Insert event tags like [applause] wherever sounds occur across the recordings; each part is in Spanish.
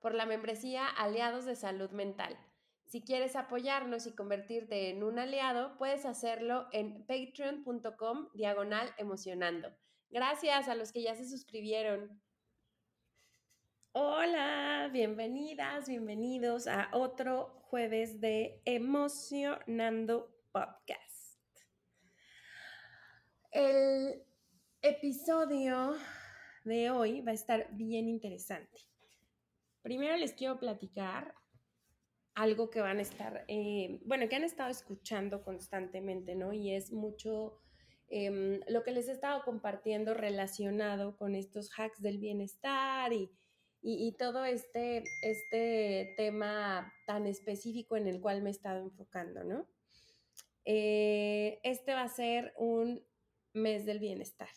por la membresía Aliados de Salud Mental. Si quieres apoyarnos y convertirte en un aliado, puedes hacerlo en patreon.com diagonal emocionando. Gracias a los que ya se suscribieron. Hola, bienvenidas, bienvenidos a otro jueves de Emocionando Podcast. El episodio de hoy va a estar bien interesante. Primero les quiero platicar algo que van a estar, eh, bueno, que han estado escuchando constantemente, ¿no? Y es mucho em, lo que les he estado compartiendo relacionado con estos hacks del bienestar y, todo este, este tema tan específico en el cual me he estado enfocando, ¿no? Eh, este va a ser un mes del bienestar.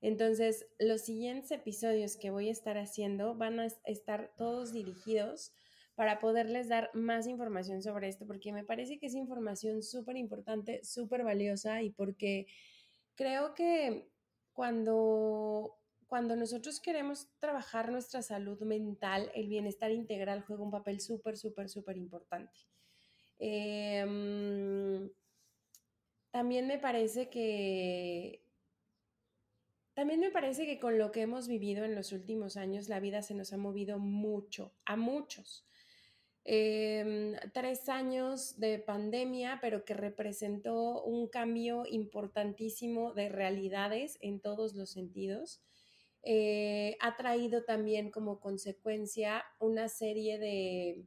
Entonces, los siguientes episodios que voy a estar haciendo van a estar todos dirigidos para poderles dar más información sobre esto, porque me parece que es información súper importante, súper valiosa y porque creo que cuando, cuando nosotros queremos trabajar nuestra salud mental, el bienestar integral juega un papel súper, súper, súper importante. Em, también me parece que también me parece que con lo que hemos vivido en los últimos años, la vida se nos ha movido mucho, a muchos. Em, tres años de pandemia, pero que representó un cambio importantísimo de realidades en todos los sentidos. Eh, ha traído también como consecuencia una serie de,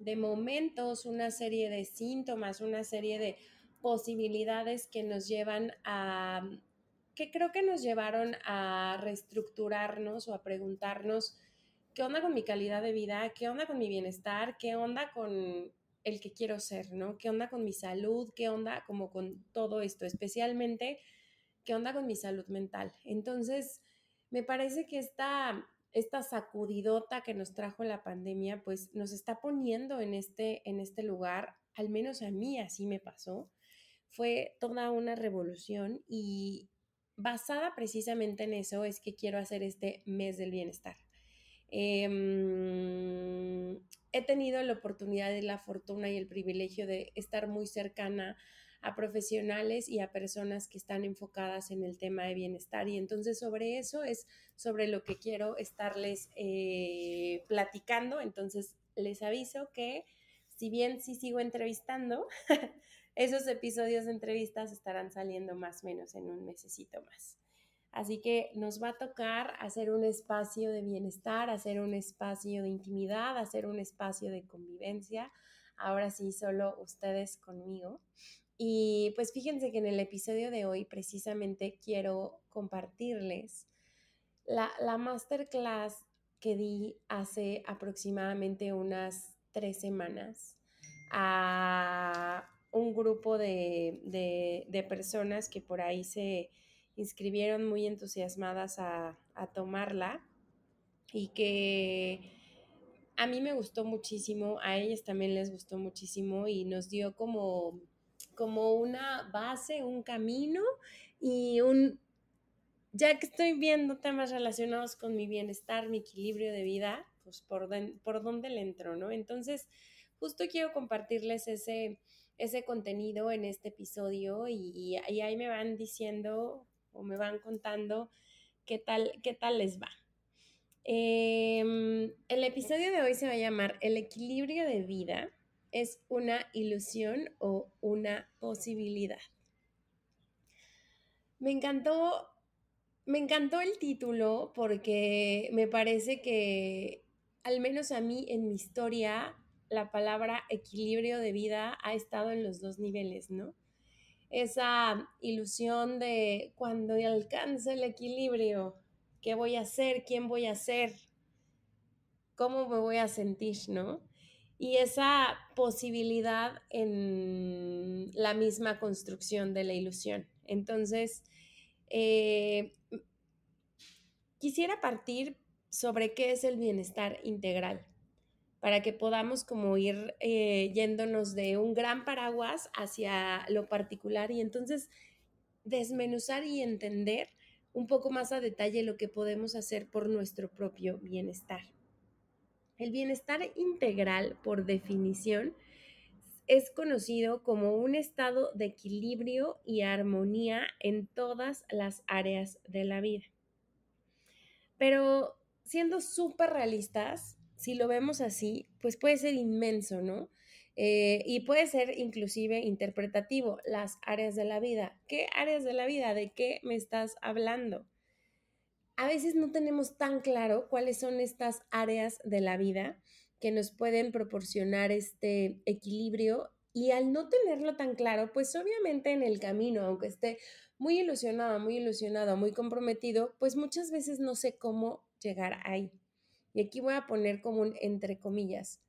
de momentos, una serie de síntomas, una serie de posibilidades que nos llevan a que creo que nos llevaron a reestructurarnos o a preguntarnos qué onda con mi calidad de vida, qué onda con mi bienestar, qué onda con el que quiero ser, ¿no? ¿Qué onda con mi salud? ¿Qué onda como con todo esto? Especialmente, ¿qué onda con mi salud mental? Entonces, me parece que esta, esta sacudidota que nos trajo la pandemia, pues nos está poniendo en este, en este lugar, al menos a mí así me pasó. Fue toda una revolución y, basada precisamente en eso es que quiero hacer este mes del bienestar. Em, he tenido la oportunidad y la fortuna y el privilegio de estar muy cercana a profesionales y a personas que están enfocadas en el tema de bienestar. Y entonces sobre eso es sobre lo que quiero estarles eh, platicando. Entonces les aviso que si bien sí sigo entrevistando, [laughs] esos episodios de entrevistas estarán saliendo más o menos en un mesecito más. Así que nos va a tocar hacer un espacio de bienestar, hacer un espacio de intimidad, hacer un espacio de convivencia. Ahora sí, solo ustedes conmigo. Y pues fíjense que en el episodio de hoy precisamente quiero compartirles la, la masterclass que di hace aproximadamente unas tres semanas a un grupo de, personas que por ahí se inscribieron muy entusiasmadas a, tomarla y que a mí me gustó muchísimo, a ellas también les gustó muchísimo y nos dio como, como una base, un camino y un, ya que estoy viendo temas relacionados con mi bienestar, mi equilibrio de vida, pues por, por dónde le entro, ¿no? Entonces, justo quiero compartirles ese, ese contenido en este episodio y, ahí me van diciendo o me van contando qué tal, qué tal les va. Em, el episodio de hoy se va a llamar El equilibrio de vida es una ilusión o una posibilidad. Me encantó, me encantó el título porque me parece que al menos a mí en mi historia la palabra equilibrio de vida ha estado en los dos niveles, ¿no? Esa ilusión de cuando alcance el equilibrio, ¿qué voy a hacer? ¿Quién voy a ser? cómo me voy a sentir, ¿no? Y esa posibilidad en la misma construcción de la ilusión. Entonces, eh, quisiera partir sobre qué es el bienestar integral para que podamos como ir eh, yéndonos de un gran paraguas hacia lo particular y entonces desmenuzar y entender un poco más a detalle lo que podemos hacer por nuestro propio bienestar. El bienestar integral, por definición, es conocido como un estado de equilibrio y armonía en todas las áreas de la vida. Pero siendo súper realistas, si lo vemos así, pues puede ser inmenso, ¿no? Eh, y puede ser inclusive interpretativo, las áreas de la vida. ¿Qué áreas de la vida? ¿De qué me estás hablando? A veces no tenemos tan claro cuáles son estas áreas de la vida que nos pueden proporcionar este equilibrio y al no tenerlo tan claro, pues obviamente en el camino, aunque esté muy ilusionado, muy ilusionado, muy comprometido, pues muchas veces no sé cómo llegar ahí. Y aquí voy a poner como un entre comillas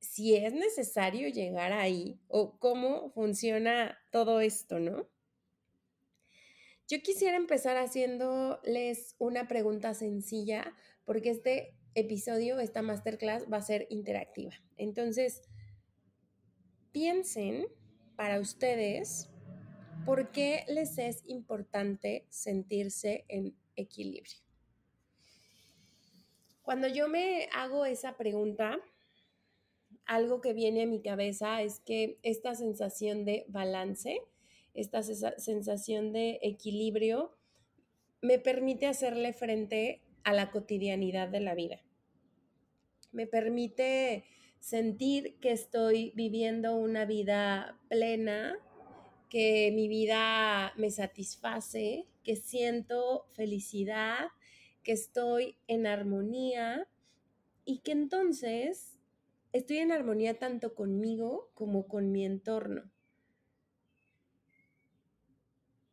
si es necesario llegar ahí o cómo funciona todo esto, ¿no? Yo quisiera empezar haciéndoles una pregunta sencilla porque este episodio, esta masterclass va a ser interactiva. Entonces, piensen para ustedes por qué les es importante sentirse en equilibrio. Cuando yo me hago esa pregunta, algo que viene a mi cabeza es que esta sensación de balance, esta sensación de equilibrio, me permite hacerle frente a la cotidianidad de la vida. Me permite sentir que estoy viviendo una vida plena, que mi vida me satisface, que siento felicidad, que estoy en armonía y que entonces estoy en armonía tanto conmigo como con mi entorno.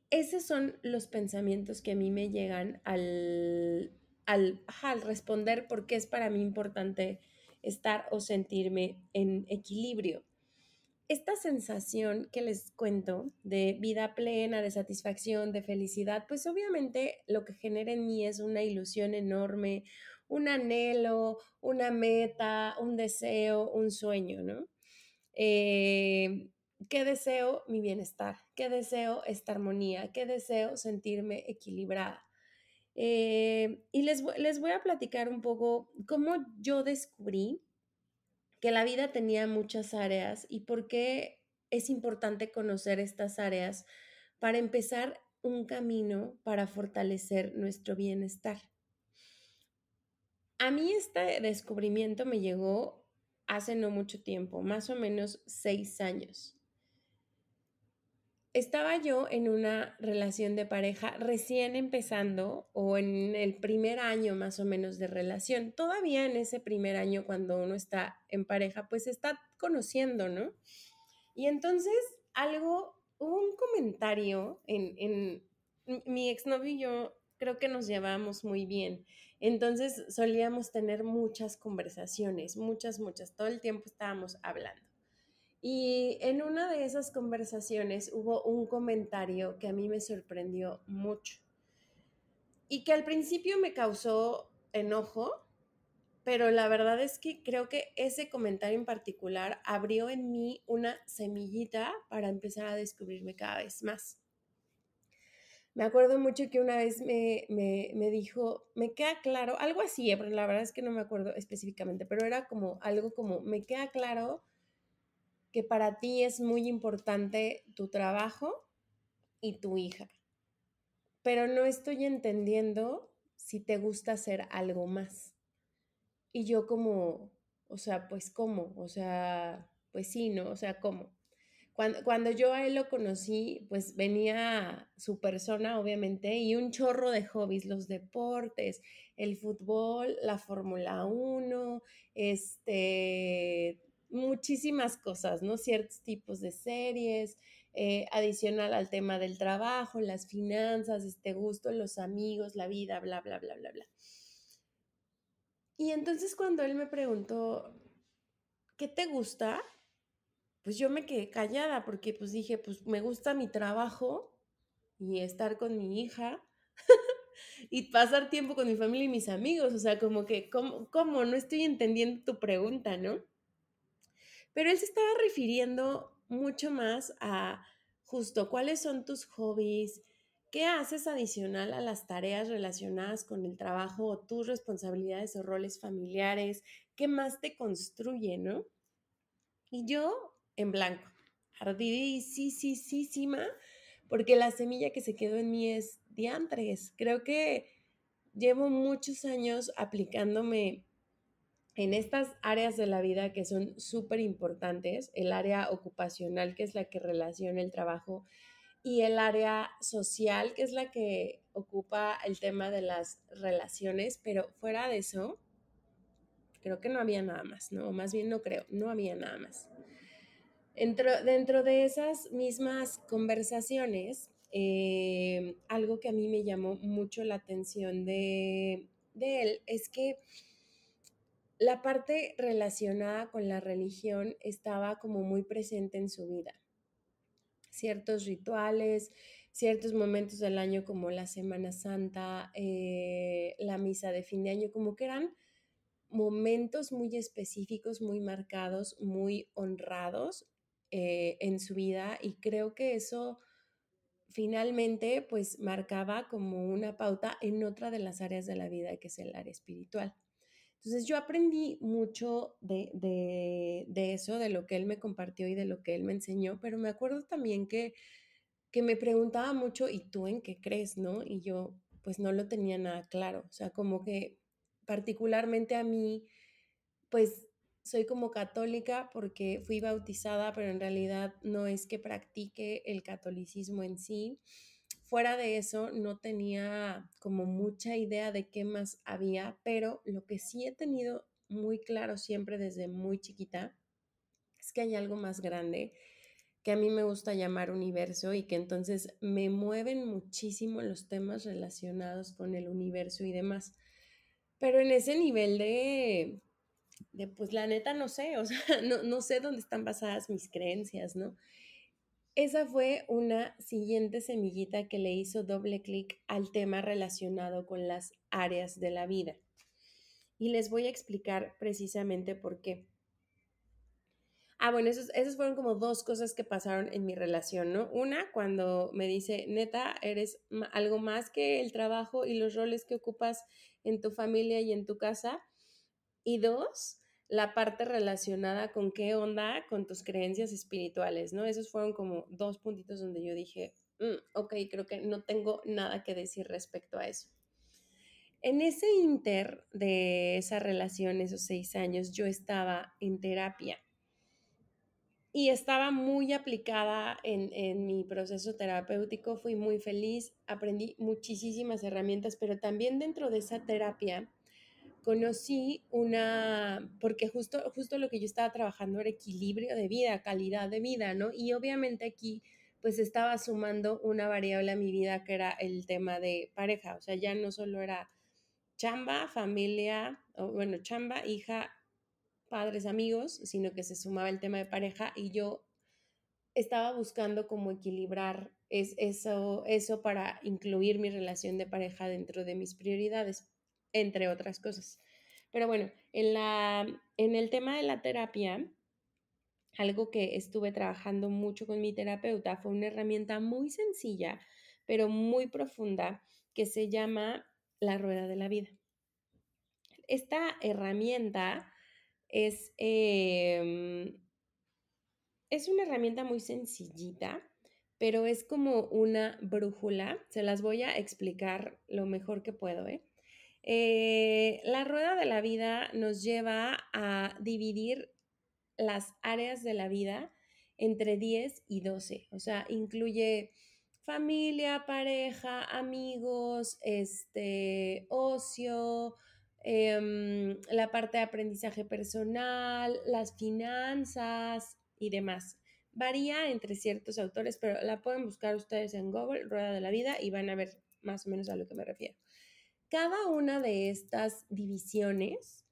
Esos son los pensamientos que a mí me llegan al, al, al responder por qué es para mí importante estar o sentirme en equilibrio. Esta sensación que les cuento de vida plena, de satisfacción, de felicidad, pues obviamente lo que genera en mí es una ilusión enorme, un anhelo, una meta, un deseo, un sueño, ¿no? Eh, ¿Qué deseo? Mi bienestar. ¿Qué deseo? Esta armonía. ¿Qué deseo? Sentirme equilibrada. Eh, y les, les voy a platicar un poco cómo yo descubrí que la vida tenía muchas áreas y por qué es importante conocer estas áreas para empezar un camino para fortalecer nuestro bienestar. A mí este descubrimiento me llegó hace no mucho tiempo, más o menos seis años. Estaba yo en una relación de pareja recién empezando o en el primer año más o menos de relación. Todavía en ese primer año cuando uno está en pareja, pues está conociendo, ¿no? Y entonces algo, hubo un comentario en, en mi exnovio y yo creo que nos llevamos muy bien. Entonces solíamos tener muchas conversaciones, muchas, muchas, todo el tiempo estábamos hablando. Y en una de esas conversaciones hubo un comentario que a mí me sorprendió mucho y que al principio me causó enojo, pero la verdad es que creo que ese comentario en particular abrió en mí una semillita para empezar a descubrirme cada vez más. Me acuerdo mucho que una vez me, dijo, me queda claro, algo así, eh, pero la verdad es que no me acuerdo específicamente, pero era como algo como, me queda claro que para ti es muy importante tu trabajo y tu hija, pero no estoy entendiendo si te gusta hacer algo más. Y yo como, o sea, pues cómo, o sea, pues sí, ¿no? O sea, ¿cómo? Cuando, yo a él lo conocí, pues venía su persona, obviamente, y un chorro de hobbies, los deportes, el fútbol, la Fórmula 1, este, muchísimas cosas, ¿no? Ciertos tipos de series, eh, adicional al tema del trabajo, las finanzas, este gusto, los amigos, la vida, bla, bla, bla, bla, bla. Y entonces cuando él me preguntó, ¿qué te gusta? Pues yo me quedé callada porque pues dije, pues me gusta mi trabajo y estar con mi hija [laughs] y pasar tiempo con mi familia y mis amigos. O sea, como que, ¿cómo, ¿cómo? No estoy entendiendo tu pregunta, ¿no? Pero él se estaba refiriendo mucho más a justo cuáles son tus hobbies, qué haces adicional a las tareas relacionadas con el trabajo o tus responsabilidades o roles familiares, qué más te construye, ¿no? Y yo en blanco, ardidísima, porque la semilla que se quedó en mí es diantres. Creo que llevo muchos años aplicándome en estas áreas de la vida que son súper importantes, el área ocupacional, que es la que relaciona el trabajo, y el área social, que es la que ocupa el tema de las relaciones, pero fuera de eso, creo que no había nada más, ¿no? Más bien no creo, no había nada más. Dentro, dentro de esas mismas conversaciones, eh, algo que a mí me llamó mucho la atención de, de él es que la parte relacionada con la religión estaba como muy presente en su vida. Ciertos rituales, ciertos momentos del año como la Semana Santa, eh, la misa de fin de año, como que eran momentos muy específicos, muy marcados, muy honrados eh, en su vida y creo que eso finalmente pues marcaba como una pauta en otra de las áreas de la vida que es el área espiritual. Entonces yo aprendí mucho de, de, eso, de lo que él me compartió y de lo que él me enseñó, pero me acuerdo también que, que me preguntaba mucho, ¿y tú en qué crees? ¿No? Y yo pues no lo tenía nada claro, o sea, como que particularmente a mí, pues soy como católica porque fui bautizada, pero en realidad no es que practique el catolicismo en sí fuera de eso, no tenía como mucha idea de qué más había, pero lo que sí he tenido muy claro siempre desde muy chiquita es que hay algo más grande que a mí me gusta llamar universo y que entonces me mueven muchísimo los temas relacionados con el universo y demás. Pero en ese nivel de, pues la neta no sé, o sea, [laughs] no sé dónde están basadas mis creencias, ¿no? Esa fue una siguiente semillita que le hizo doble clic al tema relacionado con las áreas de la vida. Y les voy a explicar precisamente por qué. Ah, bueno, esas fueron como dos cosas que pasaron en mi relación, ¿no? Una, cuando me dice, neta, eres algo más que el trabajo y los roles que ocupas en tu familia y en tu casa. Y dos, la parte relacionada con qué onda con tus creencias espirituales, ¿no? Esos fueron como dos puntitos donde yo dije, mm, ok, creo que no tengo nada que decir respecto a eso. En ese inter de esa relación, esos seis años, yo estaba en terapia y estaba muy aplicada en, en, mi proceso terapéutico, fui muy feliz, aprendí muchísimas herramientas, pero también dentro de esa terapia conocí una, porque justo, justo lo que yo estaba trabajando era equilibrio de vida, calidad de vida, ¿no? Y obviamente aquí pues estaba sumando una variable a mi vida que era el tema de pareja, o sea, ya no solo era chamba, familia, o bueno, chamba, hija, padres, amigos, sino que se sumaba el tema de pareja y yo estaba buscando cómo equilibrar es, eso, eso para incluir mi relación de pareja dentro de mis prioridades entre otras cosas. Pero bueno, en, la, en el tema de la terapia, algo que estuve trabajando mucho con mi terapeuta fue una herramienta muy sencilla, pero muy profunda, que se llama la rueda de la vida. Esta herramienta es, em, es una herramienta muy sencillita, pero es como una brújula. Se las voy a explicar lo mejor que puedo. ¿eh? Eh, la rueda de la vida nos lleva a dividir las áreas de la vida entre 10 y 12, o sea, incluye familia, pareja, amigos, este, ocio, em, la parte de aprendizaje personal, las finanzas y demás. Varía entre ciertos autores, pero la pueden buscar ustedes en Google, Rueda de la Vida, y van a ver más o menos a lo que me refiero. Cada una de estas divisiones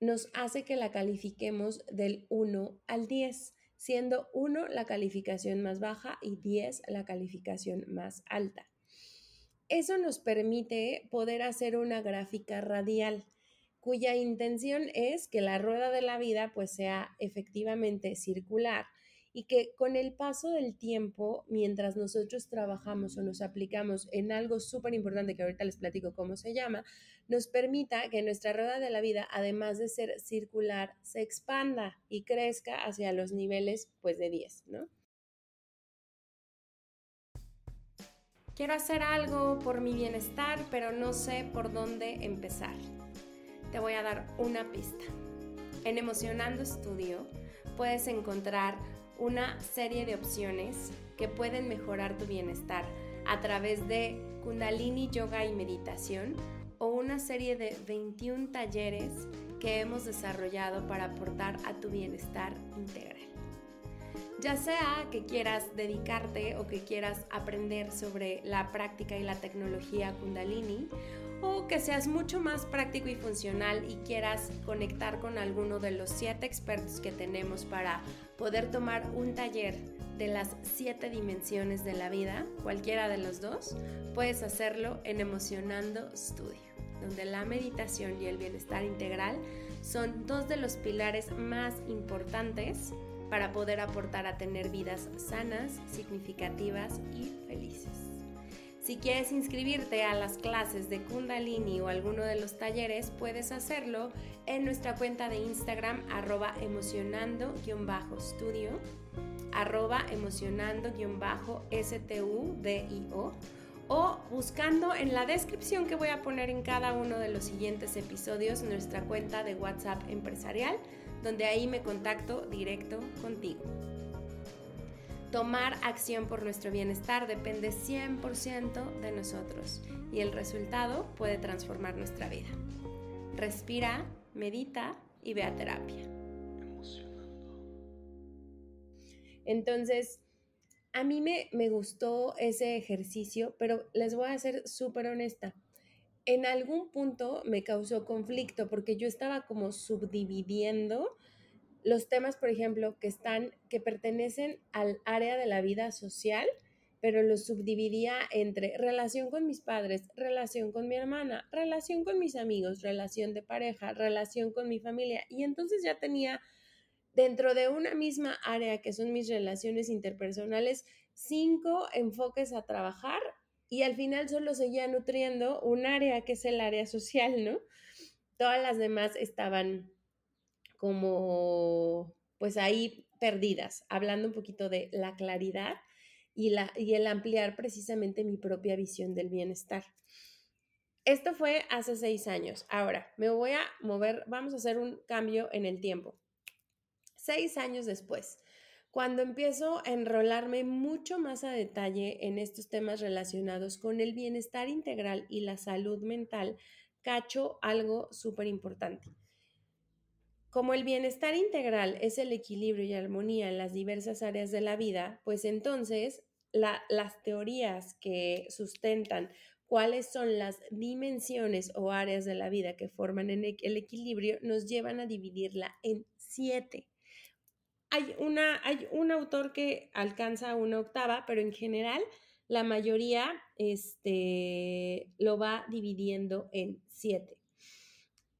nos hace que la califiquemos del 1 al 10, siendo 1 la calificación más baja y 10 la calificación más alta. Eso nos permite poder hacer una gráfica radial cuya intención es que la rueda de la vida pues sea efectivamente circular y que con el paso del tiempo, mientras nosotros trabajamos o nos aplicamos en algo súper importante que ahorita les platico cómo se llama, nos permita que nuestra rueda de la vida, además de ser circular, se expanda y crezca hacia los niveles pues de 10, ¿no? Quiero hacer algo por mi bienestar, pero no sé por dónde empezar. Te voy a dar una pista. En Emocionando Studio puedes encontrar una serie de opciones que pueden mejorar tu bienestar a través de Kundalini Yoga y Meditación o una serie de 21 talleres que hemos desarrollado para aportar a tu bienestar integral. Ya sea que quieras dedicarte o que quieras aprender sobre la práctica y la tecnología Kundalini o que seas mucho más práctico y funcional y quieras conectar con alguno de los siete expertos que tenemos para poder tomar un taller de las siete dimensiones de la vida, cualquiera de los dos, puedes hacerlo en Emocionando Studio, donde la meditación y el bienestar integral son dos de los pilares más importantes para poder aportar a tener vidas sanas, significativas y felices. Si quieres inscribirte a las clases de Kundalini o alguno de los talleres, puedes hacerlo en nuestra cuenta de Instagram arroba emocionando-studio arroba emocionando-studio o buscando en la descripción que voy a poner en cada uno de los siguientes episodios nuestra cuenta de WhatsApp empresarial, donde ahí me contacto directo contigo. Tomar acción por nuestro bienestar depende 100% de nosotros y el resultado puede transformar nuestra vida. Respira, medita y ve a terapia. Entonces, a mí me, me gustó ese ejercicio, pero les voy a ser súper honesta. En algún punto me causó conflicto porque yo estaba como subdividiendo los temas, por ejemplo, que están, que pertenecen al área de la vida social, pero los subdividía entre relación con mis padres, relación con mi hermana, relación con mis amigos, relación de pareja, relación con mi familia. Y entonces ya tenía dentro de una misma área que son mis relaciones interpersonales, cinco enfoques a trabajar y al final solo seguía nutriendo un área que es el área social, ¿no? Todas las demás estaban como pues ahí perdidas, hablando un poquito de la claridad y, la, y el ampliar precisamente mi propia visión del bienestar. Esto fue hace seis años. Ahora me voy a mover, vamos a hacer un cambio en el tiempo. Seis años después, cuando empiezo a enrolarme mucho más a detalle en estos temas relacionados con el bienestar integral y la salud mental, cacho algo súper importante. Como el bienestar integral es el equilibrio y armonía en las diversas áreas de la vida, pues entonces las teorías que sustentan cuáles son las dimensiones o áreas de la vida que forman el equilibrio nos llevan a dividirla en siete. Hay, una, hay un autor que alcanza una octava, pero en general la mayoría este, lo va dividiendo en siete.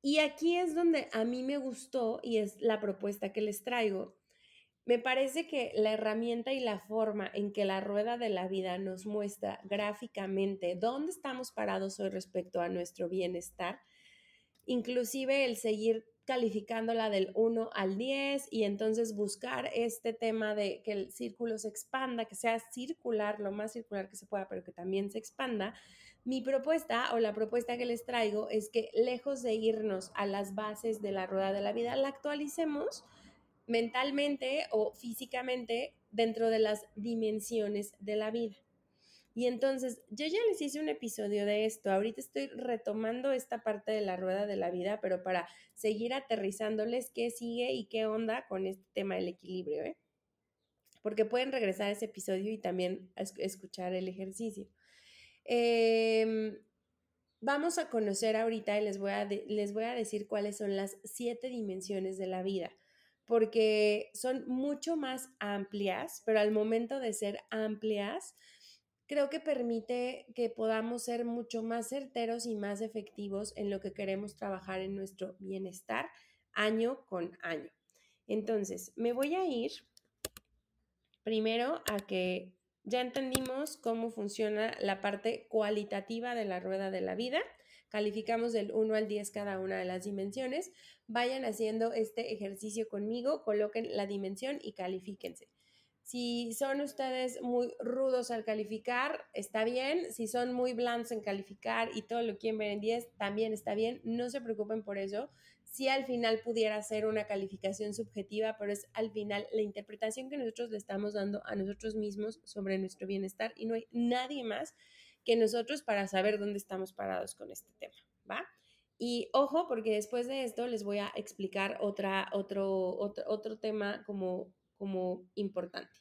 Y aquí es donde a mí me gustó y es la propuesta que les traigo. Me parece que la herramienta y la forma en que la rueda de la vida nos muestra gráficamente dónde estamos parados hoy respecto a nuestro bienestar, inclusive el seguir calificándola del 1 al 10 y entonces buscar este tema de que el círculo se expanda, que sea circular, lo más circular que se pueda, pero que también se expanda, mi propuesta o la propuesta que les traigo es que lejos de irnos a las bases de la rueda de la vida, la actualicemos mentalmente o físicamente dentro de las dimensiones de la vida. Y entonces, yo ya les hice un episodio de esto, ahorita estoy retomando esta parte de la rueda de la vida, pero para seguir aterrizándoles qué sigue y qué onda con este tema del equilibrio, ¿eh? Porque pueden regresar a ese episodio y también escuchar el ejercicio. Em, vamos a conocer ahorita y les voy a, les voy a decir cuáles son las siete dimensiones de la vida, porque son mucho más amplias, pero al momento de ser amplias, creo que permite que podamos ser mucho más certeros y más efectivos en lo que queremos trabajar en nuestro bienestar año con año. Entonces, me voy a ir primero a que ya entendimos cómo funciona la parte cualitativa de la rueda de la vida. Calificamos del 1 al 10 cada una de las dimensiones. Vayan haciendo este ejercicio conmigo, coloquen la dimensión y califíquense. Si son ustedes muy rudos al calificar, está bien. Si son muy blandos en calificar y todo lo quieren ver en 10, también está bien. No se preocupen por eso si al final pudiera ser una calificación subjetiva, pero es al final la interpretación que nosotros le estamos dando a nosotros mismos sobre nuestro bienestar y no hay nadie más que nosotros para saber dónde estamos parados con este tema, ¿va? Y ojo, porque después de esto les voy a explicar otra, otro, otro, otro tema como, como importante.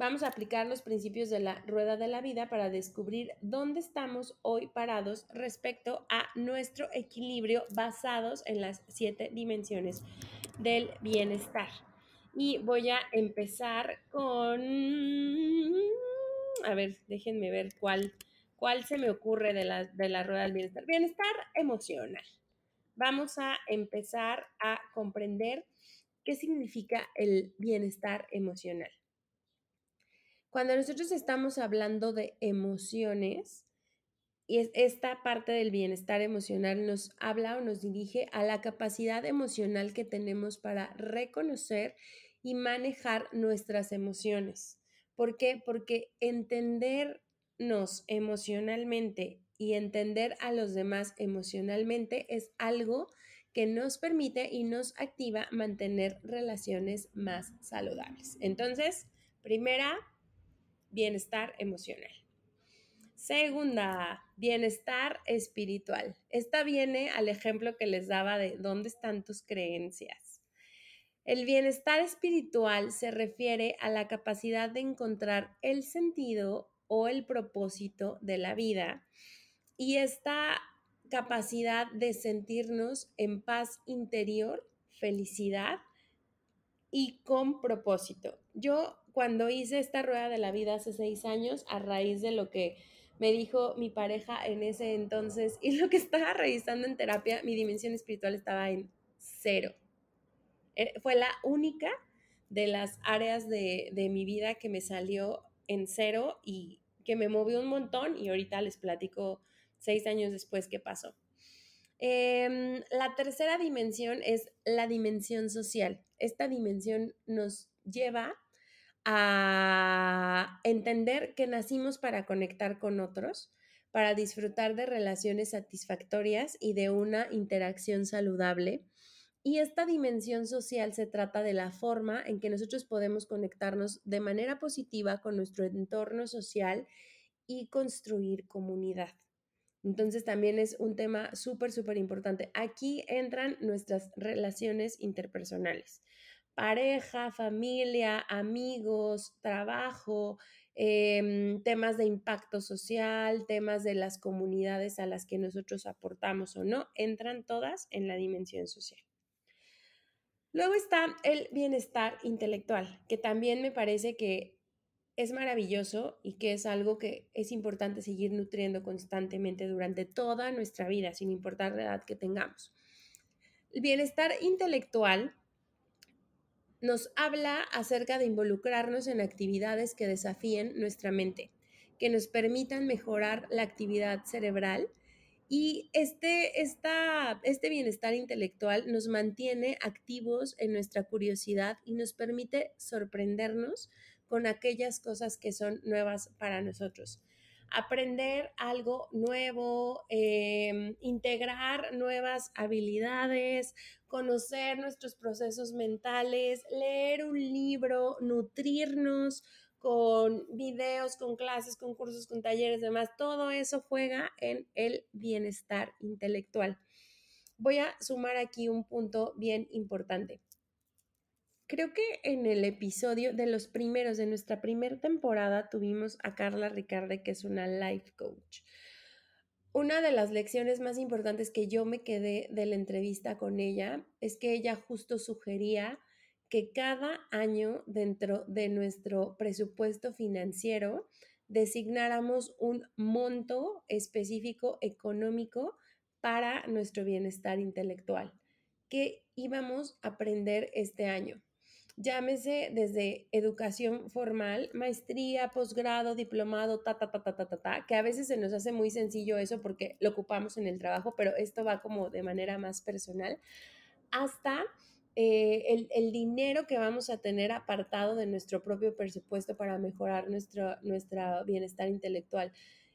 Vamos a aplicar los principios de la rueda de la vida para descubrir dónde estamos hoy parados respecto a nuestro equilibrio basados en las siete dimensiones del bienestar. Y voy a empezar con, a ver, déjenme ver cuál, cuál se me ocurre de la, de la rueda del bienestar. Bienestar emocional. Vamos a empezar a comprender qué significa el bienestar emocional. Cuando nosotros estamos hablando de emociones, y esta parte del bienestar emocional nos habla o nos dirige a la capacidad emocional que tenemos para reconocer y manejar nuestras emociones. ¿Por qué? Porque entendernos emocionalmente y entender a los demás emocionalmente es algo que nos permite y nos activa mantener relaciones más saludables. Entonces, primera, bienestar emocional. Segunda, bienestar espiritual. Esta viene al ejemplo que les daba de dónde están tus creencias. El bienestar espiritual se refiere a la capacidad de encontrar el sentido o el propósito de la vida y esta capacidad de sentirnos en paz interior, felicidad y con propósito. Yo cuando hice esta rueda de la vida hace seis años, a raíz de lo que me dijo mi pareja en ese entonces [laughs] y lo que estaba revisando en terapia, mi dimensión espiritual estaba en cero. Eh, fue la única de las áreas de, de mi vida que me salió en cero y que me movió un montón y ahorita les platico seis años después qué pasó. Em, la tercera dimensión es la dimensión social. Esta dimensión nos lleva a entender que nacimos para conectar con otros, para disfrutar de relaciones satisfactorias y de una interacción saludable. Y esta dimensión social se trata de la forma en que nosotros podemos conectarnos de manera positiva con nuestro entorno social y construir comunidad. Entonces también es un tema súper, súper importante. Aquí entran nuestras relaciones interpersonales pareja, familia, amigos, trabajo, em, temas de impacto social, temas de las comunidades a las que nosotros aportamos o no, entran todas en la dimensión social. Luego está el bienestar intelectual, que también me parece que es maravilloso y que es algo que es importante seguir nutriendo constantemente durante toda nuestra vida, sin importar la edad que tengamos. El bienestar intelectual nos habla acerca de involucrarnos en actividades que desafíen nuestra mente, que nos permitan mejorar la actividad cerebral y este, este bienestar intelectual nos mantiene activos en nuestra curiosidad y nos permite sorprendernos con aquellas cosas que son nuevas para nosotros aprender algo nuevo, em, integrar nuevas habilidades, conocer nuestros procesos mentales, leer un libro, nutrirnos con videos, con clases, con cursos, con talleres, demás, todo eso juega en el bienestar intelectual. Voy a sumar aquí un punto bien importante. Creo que en el episodio de los primeros de nuestra primera temporada tuvimos a Carla Ricarde, que es una life coach. una de las lecciones más importantes que yo me quedé de la entrevista con ella es que ella justo sugería que cada año dentro de nuestro presupuesto financiero designáramos un monto específico económico para nuestro bienestar intelectual que íbamos a aprender este año. Llámese desde educación formal, maestría, posgrado, diplomado, ta, ta, ta, ta, ta, ta, ta, que a veces se nos hace muy sencillo eso porque lo ocupamos en el trabajo, pero esto va como de manera más personal, hasta eh, el, el, dinero que vamos a tener apartado de nuestro propio presupuesto para mejorar nuestro, nuestro bienestar intelectual.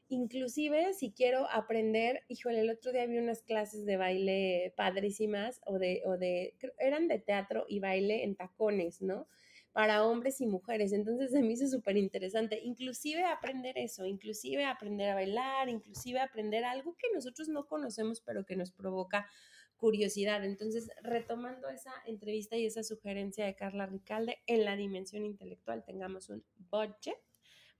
Inclusive si quiero aprender, híjole, el otro día vi unas clases de baile padrísimas o de, o de, eran de teatro y baile en tacones, ¿no? Para hombres y mujeres. Entonces se me hizo súper interesante. Inclusive aprender eso, inclusive aprender a bailar, inclusive aprender algo que nosotros no conocemos, pero que nos provoca curiosidad. Entonces, retomando esa entrevista y esa sugerencia de Carla Ricalde, en la dimensión intelectual tengamos un budget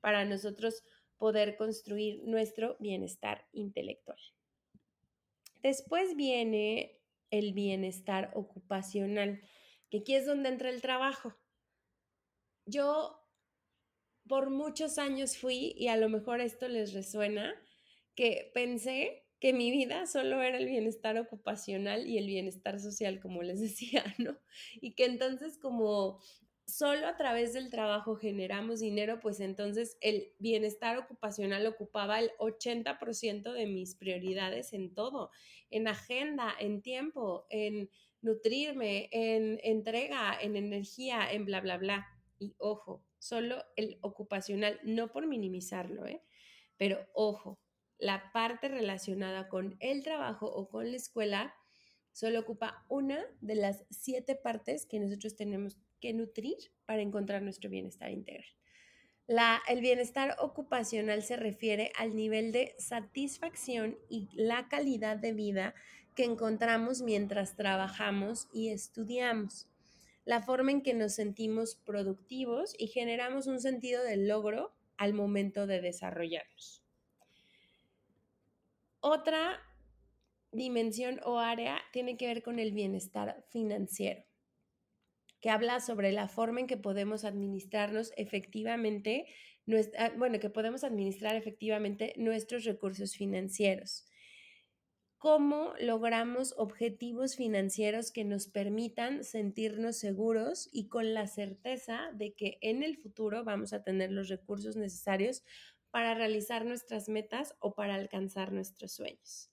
para nosotros poder construir nuestro bienestar intelectual. Después viene el bienestar ocupacional, que aquí es donde entra el trabajo. Yo por muchos años fui, y a lo mejor esto les resuena, que pensé que mi vida solo era el bienestar ocupacional y el bienestar social, como les [laughs] decía, ¿no? Y que entonces como solo a través del trabajo generamos dinero, pues entonces el bienestar ocupacional ocupaba el 80% de mis prioridades en todo, en agenda, en tiempo, en nutrirme, en entrega, en energía, en bla, bla, bla. Y ojo, solo el ocupacional, no por minimizarlo, ¿eh? Pero ojo, la parte relacionada con el trabajo o con la escuela solo ocupa una de las siete partes que nosotros tenemos nutrir para encontrar nuestro bienestar integral. El bienestar ocupacional se refiere al nivel de satisfacción y la calidad de vida que encontramos mientras trabajamos y estudiamos, la forma en que nos sentimos productivos y generamos un sentido de logro al momento de desarrollarnos. Otra dimensión o área tiene que ver con el bienestar financiero que habla sobre la forma en que podemos administrarnos efectivamente, ah, bueno, que podemos administrar efectivamente nuestros recursos financieros. ¿Cómo logramos objetivos financieros que nos permitan sentirnos seguros y con la certeza de que en el futuro vamos a tener los recursos necesarios para realizar nuestras metas o para alcanzar nuestros sueños?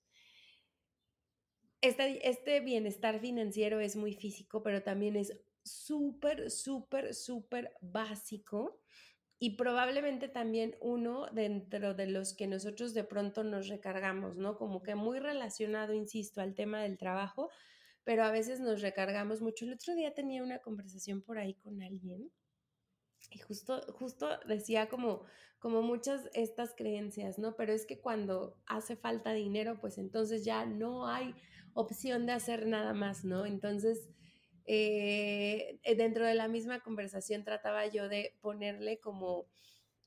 Este, este, bienestar financiero es muy físico, pero también es súper, súper, súper básico y probablemente también uno dentro de los que nosotros de pronto nos recargamos, ¿no? Como que muy relacionado, insisto, al tema del trabajo, pero a veces nos recargamos mucho. El otro día tenía una conversación por ahí con alguien y justo, justo decía como, como muchas estas creencias, ¿no? Pero es que cuando hace falta dinero, pues entonces ya no hay opción de hacer nada más, ¿no? Entonces eh, eh, dentro de la misma conversación trataba yo de ponerle como,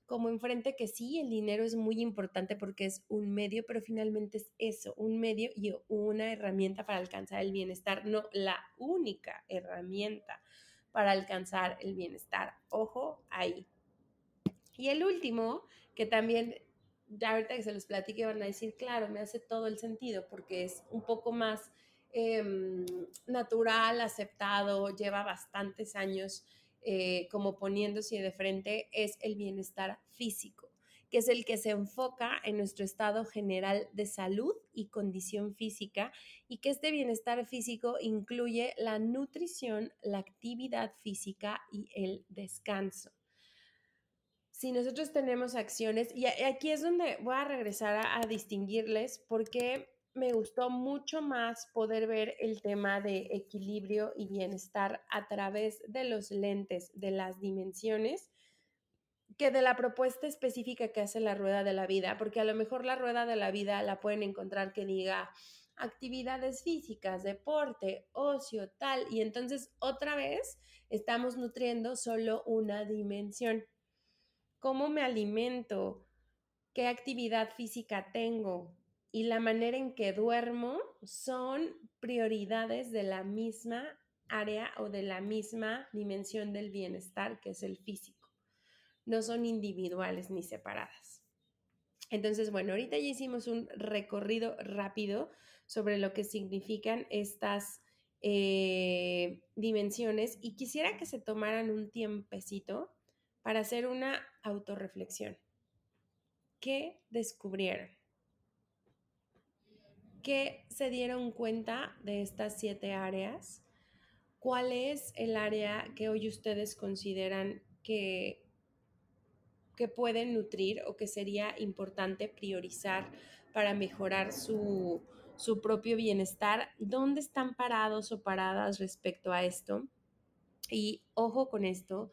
como enfrente que sí, el dinero es muy importante porque es un medio, pero finalmente es eso, un medio y una herramienta para alcanzar el bienestar, no la única herramienta para alcanzar el bienestar. Ojo ahí. Y el último, que también, ahorita que se los platique, van a decir, claro, me hace todo el sentido porque es un poco más Em, natural, aceptado, lleva bastantes años eh, como poniéndose de frente, es el bienestar físico, que es el que se enfoca en nuestro estado general de salud y condición física, y que este bienestar físico incluye la nutrición, la actividad física y el descanso. Si nosotros tenemos acciones, y aquí es donde voy a regresar a, a distinguirles, porque me gustó mucho más poder ver el tema de equilibrio y bienestar a través de los lentes de las dimensiones que de la propuesta específica que hace la rueda de la vida, porque a lo mejor la rueda de la vida la pueden encontrar que diga actividades físicas, deporte, ocio, tal, y entonces otra vez estamos nutriendo solo una dimensión. ¿Cómo me alimento? ¿Qué actividad física tengo? Y la manera en que duermo son prioridades de la misma área o de la misma dimensión del bienestar que es el físico. No son individuales ni separadas. Entonces, bueno, ahorita ya hicimos un recorrido rápido sobre lo que significan estas eh, dimensiones y quisiera que se tomaran un tiempecito para hacer una autorreflexión. ¿Qué descubrieron? ¿Qué se dieron cuenta de estas siete áreas? ¿Cuál es el área que hoy ustedes consideran que, que pueden nutrir o que sería importante priorizar para mejorar su, su propio bienestar? ¿Dónde están parados o paradas respecto a esto? Y ojo con esto,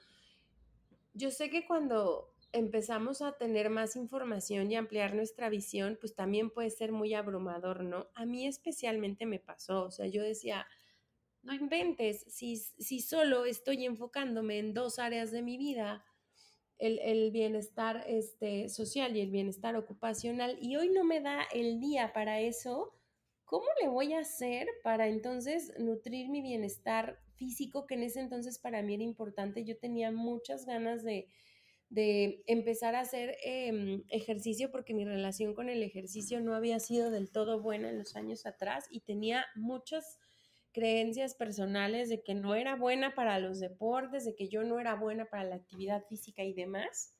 yo sé que cuando empezamos a tener más información y ampliar nuestra visión, pues también puede ser muy abrumador, ¿no? A mí especialmente me pasó, o sea, yo decía, no inventes, si, si solo estoy enfocándome en dos áreas de mi vida, el, el, bienestar este, social y el bienestar ocupacional, y hoy no me da el día para eso, ¿cómo le voy a hacer para entonces nutrir mi bienestar físico, que en ese entonces para mí era importante? Yo tenía muchas ganas de de empezar a hacer em, ejercicio porque mi relación con el ejercicio no había sido del todo buena en los años atrás y tenía muchas creencias personales de que no era buena para los deportes, de que yo no era buena para la actividad física y demás.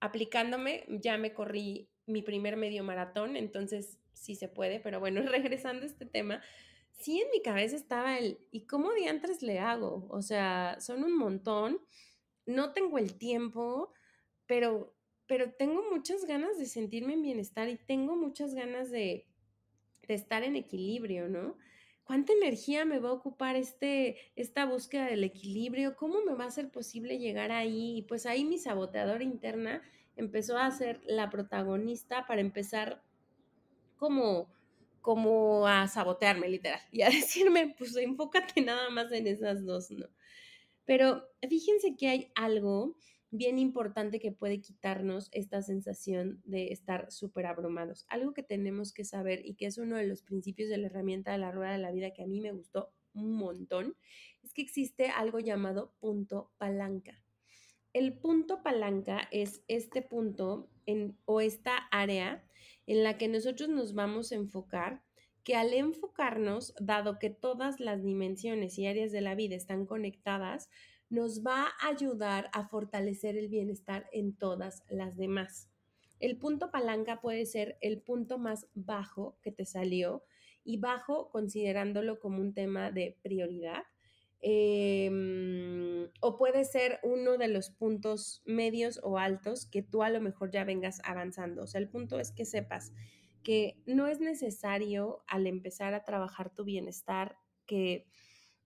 Aplicándome, ya me corrí mi primer medio maratón, entonces sí se puede, pero bueno, [laughs] regresando a este tema, sí en mi cabeza estaba el, ¿y cómo diantres le hago? O sea, son un montón no tengo el tiempo, pero, pero tengo muchas ganas de sentirme en bienestar y tengo muchas ganas de, estar en equilibrio, ¿no? ¿Cuánta energía me va a ocupar este, esta búsqueda del equilibrio? ¿Cómo me va a ser posible llegar ahí? Y pues ahí mi saboteadora interna empezó a ser la protagonista para empezar como, como a sabotearme, literal, y a [laughs] decirme, pues enfócate nada más en esas dos, ¿no? Pero fíjense que hay algo bien importante que puede quitarnos esta sensación de estar súper abrumados. Algo que tenemos que saber y que es uno de los principios de la herramienta de la rueda de la vida que a mí me gustó un montón, es que existe algo llamado punto palanca. El punto palanca es este punto en, o esta área en la que nosotros nos vamos a enfocar que al enfocarnos, dado que todas las dimensiones y áreas de la vida están conectadas, nos va a ayudar a fortalecer el bienestar en todas las demás. El punto palanca puede ser el punto más bajo que te salió y bajo considerándolo como un tema de prioridad. Em, o puede ser uno de los puntos medios o altos que tú a lo mejor ya vengas avanzando. O sea, el punto es que sepas que no es necesario al empezar a trabajar tu bienestar que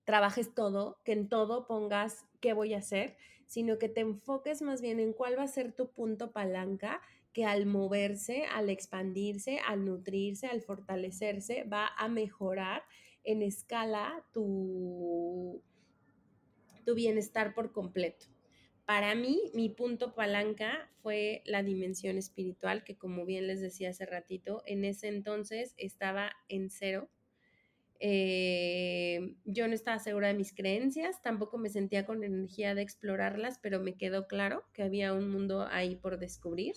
trabajes todo, que en todo pongas qué voy a hacer, sino que te enfoques más bien en cuál va a ser tu punto palanca que al moverse, al expandirse, al nutrirse, al fortalecerse, va a mejorar en escala tu, tu bienestar por completo. Para mí, mi punto palanca fue la dimensión espiritual, que como bien les decía hace ratito, en ese entonces estaba en cero. Eh, yo no estaba segura de mis creencias, tampoco me sentía con energía de explorarlas, pero me quedó claro que había un mundo ahí por descubrir.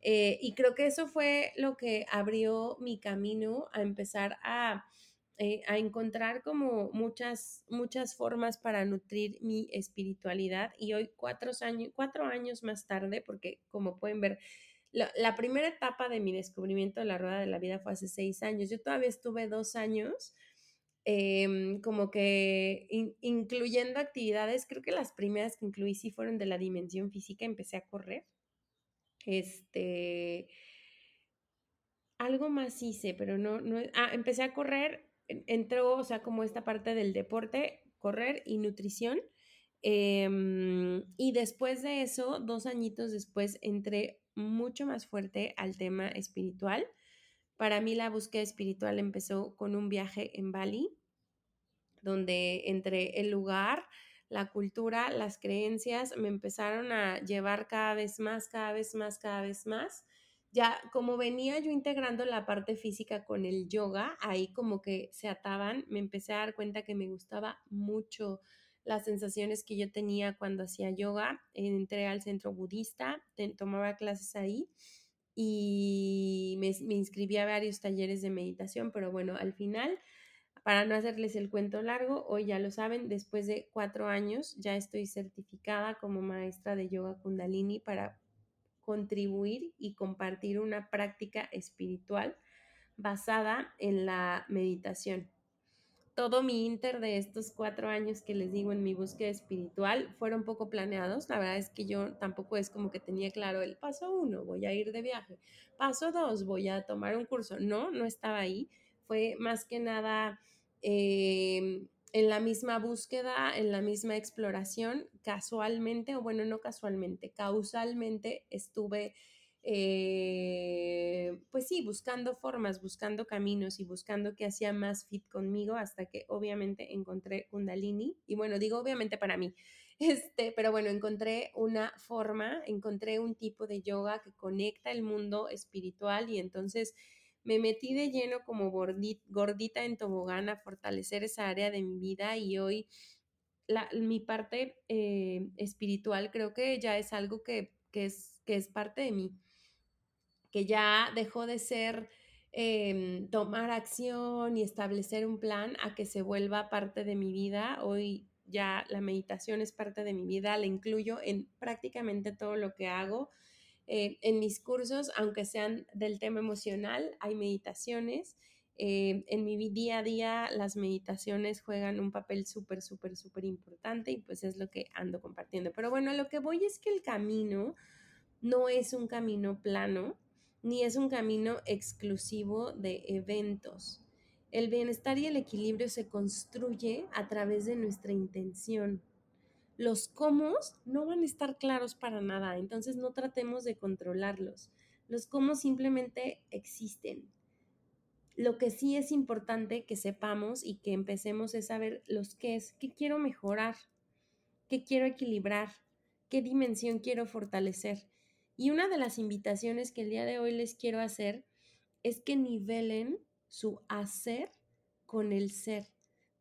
Eh, y creo que eso fue lo que abrió mi camino a empezar a eh, a encontrar como muchas, muchas formas para nutrir mi espiritualidad y hoy cuatro años, cuatro años más tarde, porque como pueden ver, la, primera etapa de mi descubrimiento de la rueda de la vida fue hace seis años. Yo todavía estuve dos años em, como que incluyendo actividades, creo que las primeras que incluí sí fueron de la dimensión física, empecé a correr. Este, algo más hice, pero no, no, ah, empecé a correr entró, o sea, como esta parte del deporte, correr y nutrición. Em, y después de eso, dos añitos después, entré mucho más fuerte al tema espiritual. Para mí la búsqueda espiritual empezó con un viaje en Bali, donde entre el lugar, la cultura, las creencias me empezaron a llevar cada vez más, cada vez más, cada vez más ya como venía yo integrando la parte física con el yoga, ahí como que se ataban, me empecé a dar cuenta que me gustaba mucho las sensaciones que yo tenía cuando hacía yoga. Entré al centro budista, tomaba clases ahí y me, me inscribí a varios talleres de meditación, pero bueno, al final, para no hacerles el cuento largo, hoy ya lo saben, después de cuatro años ya estoy certificada como maestra de yoga kundalini para contribuir y compartir una práctica espiritual basada en la meditación. Todo mi inter de estos cuatro años que les digo en mi búsqueda espiritual fueron poco planeados. La verdad es que yo tampoco es como que tenía claro el paso uno, voy a ir de viaje. Paso dos, voy a tomar un curso. No, no estaba ahí. Fue más que nada em, en la misma búsqueda, en la misma exploración, casualmente, o bueno, no casualmente, causalmente estuve, eh, pues sí, buscando formas, buscando caminos y buscando que hacía más fit conmigo hasta que obviamente encontré Kundalini. Y bueno, digo obviamente para mí, [laughs] este, pero bueno, encontré una forma, encontré un tipo de yoga que conecta el mundo espiritual y entonces me metí de lleno como gordita en tobogán a fortalecer esa área de mi vida y hoy mi parte eh, espiritual creo que ya es algo que, es, que es parte de mí, que ya dejó de ser em, tomar acción y establecer un plan a que se vuelva parte de mi vida. Hoy ya la meditación es parte de mi vida, la incluyo en prácticamente todo lo que hago eh, en mis cursos, aunque sean del tema emocional, hay meditaciones. Eh, en mi día a día las meditaciones juegan un papel súper, súper, súper importante y pues es lo que ando compartiendo. Pero bueno, lo que voy es que el camino no es un camino plano, ni es un camino exclusivo de eventos. El bienestar y el equilibrio se construye a través de nuestra intención, los cómo no van a estar claros para nada, entonces no tratemos de controlarlos. Los cómo simplemente existen. Lo que sí es importante que sepamos y que empecemos es saber los qué es, qué quiero mejorar, qué quiero equilibrar, qué dimensión quiero fortalecer. Y una de las invitaciones que el día de hoy les quiero hacer es que nivelen su hacer con el ser.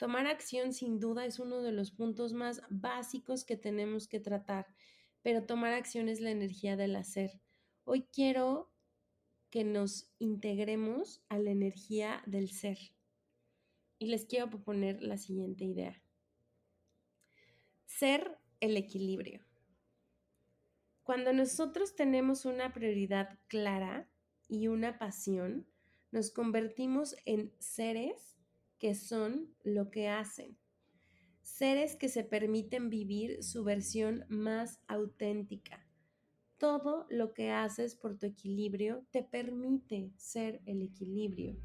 Tomar acción sin duda es uno de los puntos más básicos que tenemos que tratar, pero tomar acción es la energía del hacer. Hoy quiero que nos integremos a la energía del ser. Y les quiero proponer la siguiente idea. Ser el equilibrio. Cuando nosotros tenemos una prioridad clara y una pasión, nos convertimos en seres que son lo que hacen. Seres que se permiten vivir su versión más auténtica. Todo lo que haces por tu equilibrio te permite ser el equilibrio.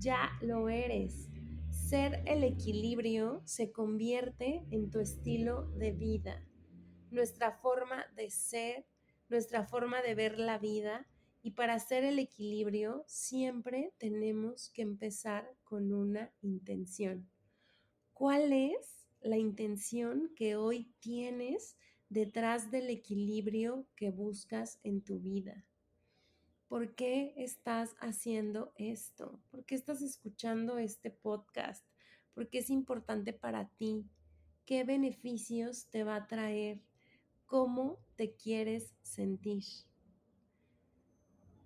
Ya lo eres. Ser el equilibrio se convierte en tu estilo de vida, nuestra forma de ser, nuestra forma de ver la vida y para hacer el equilibrio siempre tenemos que empezar con una intención. ¿Cuál es la intención que hoy tienes detrás del equilibrio que buscas en tu vida? ¿Por qué estás haciendo esto? ¿Por qué estás escuchando este podcast? ¿Por qué es importante para ti? ¿Qué beneficios te va a traer? ¿Cómo te quieres sentir?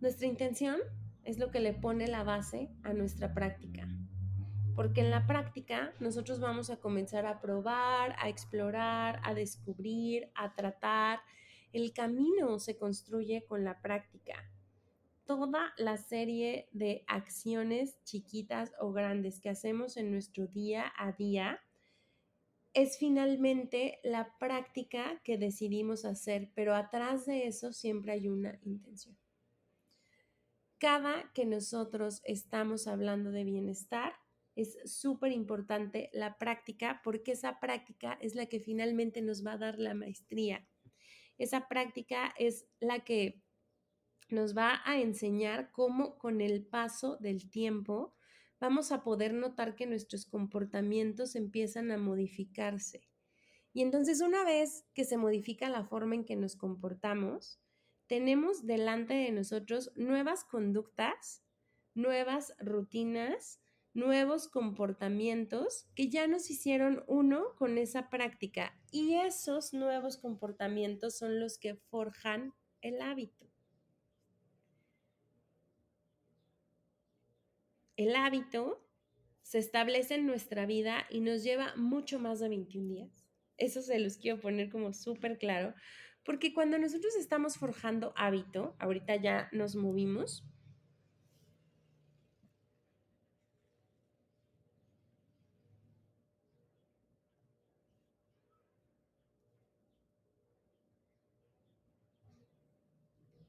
Nuestra intención es lo que le pone la base a nuestra práctica, porque en la práctica nosotros vamos a comenzar a probar, a explorar, a descubrir, a tratar. El camino se construye con la práctica. Toda la serie de acciones chiquitas o grandes que hacemos en nuestro día a día es finalmente la práctica que decidimos hacer, pero atrás de eso siempre hay una intención cada que nosotros estamos hablando de bienestar, es súper importante la práctica porque esa práctica es la que finalmente nos va a dar la maestría. Esa práctica es la que nos va a enseñar cómo con el paso del tiempo vamos a poder notar que nuestros comportamientos empiezan a modificarse. Y entonces una vez que se modifica la forma en que nos comportamos, tenemos delante de nosotros nuevas conductas, nuevas rutinas, nuevos comportamientos que ya nos hicieron uno con esa práctica. Y esos nuevos comportamientos son los que forjan el hábito. El hábito se establece en nuestra vida y nos lleva mucho más de 21 días. Eso se los quiero poner como súper claro, porque cuando nosotros estamos forjando hábito, ahorita ya nos movimos,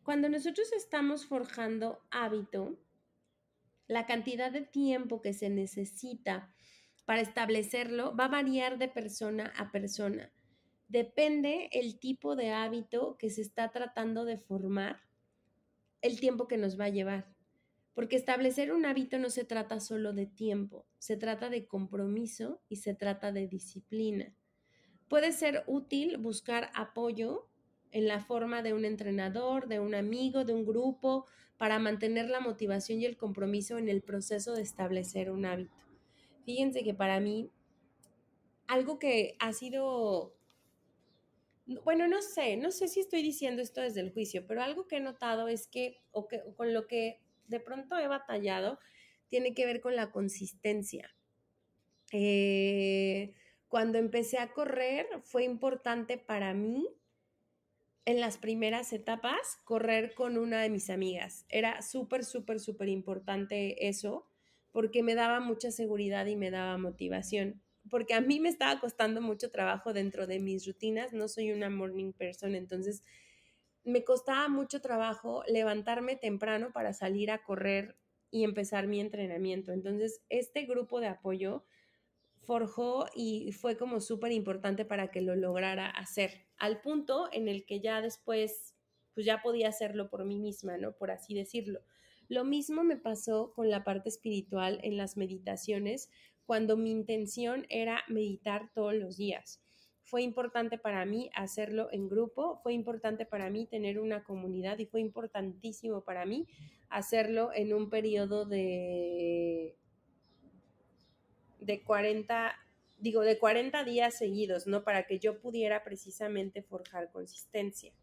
Cuando nosotros estamos forjando hábito, la cantidad de tiempo que se necesita para establecerlo va a variar de persona a persona. Depende el tipo de hábito que se está tratando de formar, el tiempo que nos va a llevar. Porque establecer un hábito no se trata solo de tiempo, se trata de compromiso y se trata de disciplina. Puede ser útil buscar apoyo en la forma de un entrenador, de un amigo, de un grupo, para mantener la motivación y el compromiso en el proceso de establecer un hábito. Fíjense que para mí, algo que ha sido bueno, no sé, no sé si estoy diciendo esto desde el juicio, pero algo que he notado es que, o que con lo que de pronto he batallado, tiene que ver con la consistencia. Eh, cuando empecé a correr fue importante para mí en las primeras etapas correr con una de mis amigas. Era súper, súper, súper importante eso porque me daba mucha seguridad y me daba motivación porque a mí me estaba costando mucho trabajo dentro de mis rutinas, no soy una morning person, entonces me costaba mucho trabajo levantarme temprano para salir a correr y empezar mi entrenamiento. Entonces, este grupo de apoyo forjó y fue como súper importante para que lo lograra hacer, al punto en el que ya después, pues ya podía hacerlo por mí misma, ¿no? Por así decirlo. Lo mismo me pasó con la parte espiritual en las meditaciones, cuando mi intención era meditar todos los días. Fue importante para mí hacerlo en grupo, fue importante para mí tener una comunidad y fue importantísimo para mí hacerlo en un periodo de, de 40, digo, de 40 días seguidos, ¿no? Para que yo pudiera precisamente forjar consistencia.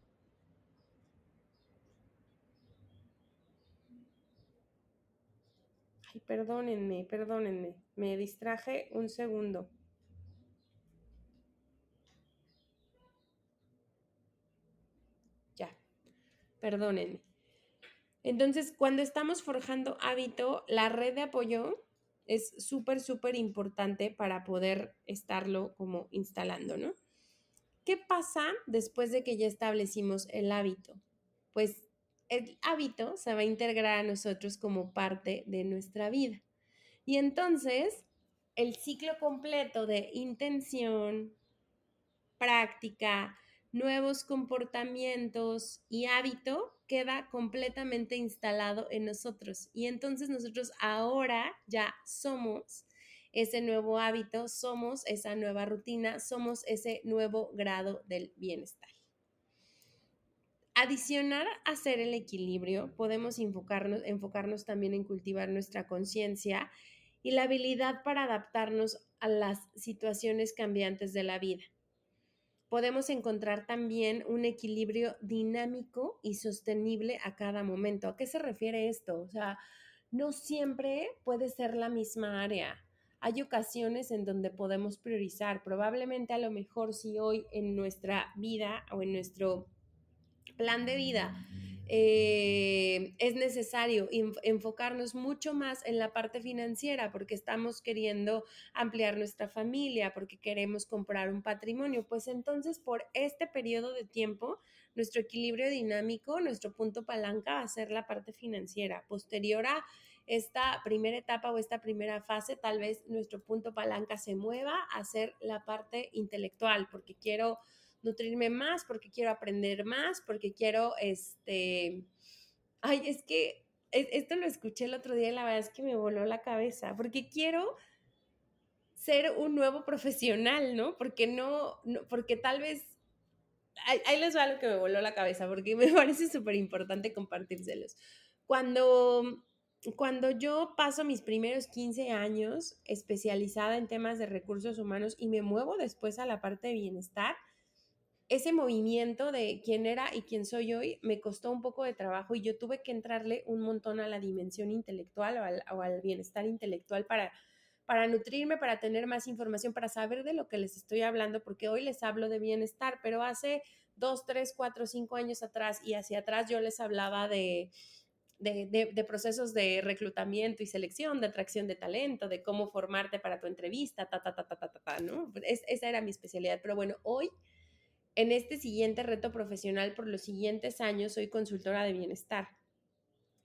Perdónenme, perdónenme. Me distraje un segundo. Ya, perdónenme. Entonces, cuando estamos forjando hábito, la red de apoyo es súper, súper importante para poder estarlo como instalando, ¿no? ¿Qué pasa después de que ya establecimos el hábito? Pues el hábito se va a integrar a nosotros como parte de nuestra vida. Y entonces, el ciclo completo de intención, práctica, nuevos comportamientos y hábito queda completamente instalado en nosotros. Y entonces nosotros ahora ya somos ese nuevo hábito, somos esa nueva rutina, somos ese nuevo grado del bienestar. Adicionar a hacer el equilibrio, podemos enfocarnos, enfocarnos también en cultivar nuestra conciencia y la habilidad para adaptarnos a las situaciones cambiantes de la vida. Podemos encontrar también un equilibrio dinámico y sostenible a cada momento. ¿A qué se refiere esto? O sea, no siempre puede ser la misma área. Hay ocasiones en donde podemos priorizar. Probablemente a lo mejor si hoy en nuestra vida o en nuestro plan de vida, eh, es necesario enfocarnos mucho más en la parte financiera porque estamos queriendo ampliar nuestra familia, porque queremos comprar un patrimonio. Pues entonces por este periodo de tiempo, nuestro equilibrio dinámico, nuestro punto palanca va a ser la parte financiera. Posterior a esta primera etapa o esta primera fase, tal vez nuestro punto palanca se mueva a ser la parte intelectual, porque quiero nutrirme más, porque quiero aprender más, porque quiero, este, ay, es que e, esto lo escuché el otro día y la verdad es que me voló la cabeza, porque quiero ser un nuevo profesional, ¿no? Porque no, no porque tal vez ahí, les va lo que me voló la cabeza porque [laughs] me parece súper importante compartírselos. Cuando, cuando yo paso mis primeros 15 años especializada en temas de recursos humanos y me muevo después a la parte de bienestar, ese movimiento de quién era y quién soy hoy me costó un poco de trabajo y yo tuve que entrarle un montón a la dimensión intelectual o al, bienestar intelectual para, nutrirme, para tener más información, para saber de lo que les estoy hablando, porque hoy les hablo de bienestar, pero hace dos, tres, cuatro, cinco años atrás y hacia atrás yo les hablaba de, de, procesos de reclutamiento y selección, de atracción de talento, de cómo formarte para tu entrevista, ta, ta, ta, ta, ta, ta, ¿no? esa era mi especialidad, pero bueno, hoy en este siguiente reto profesional por los siguientes años soy consultora de bienestar.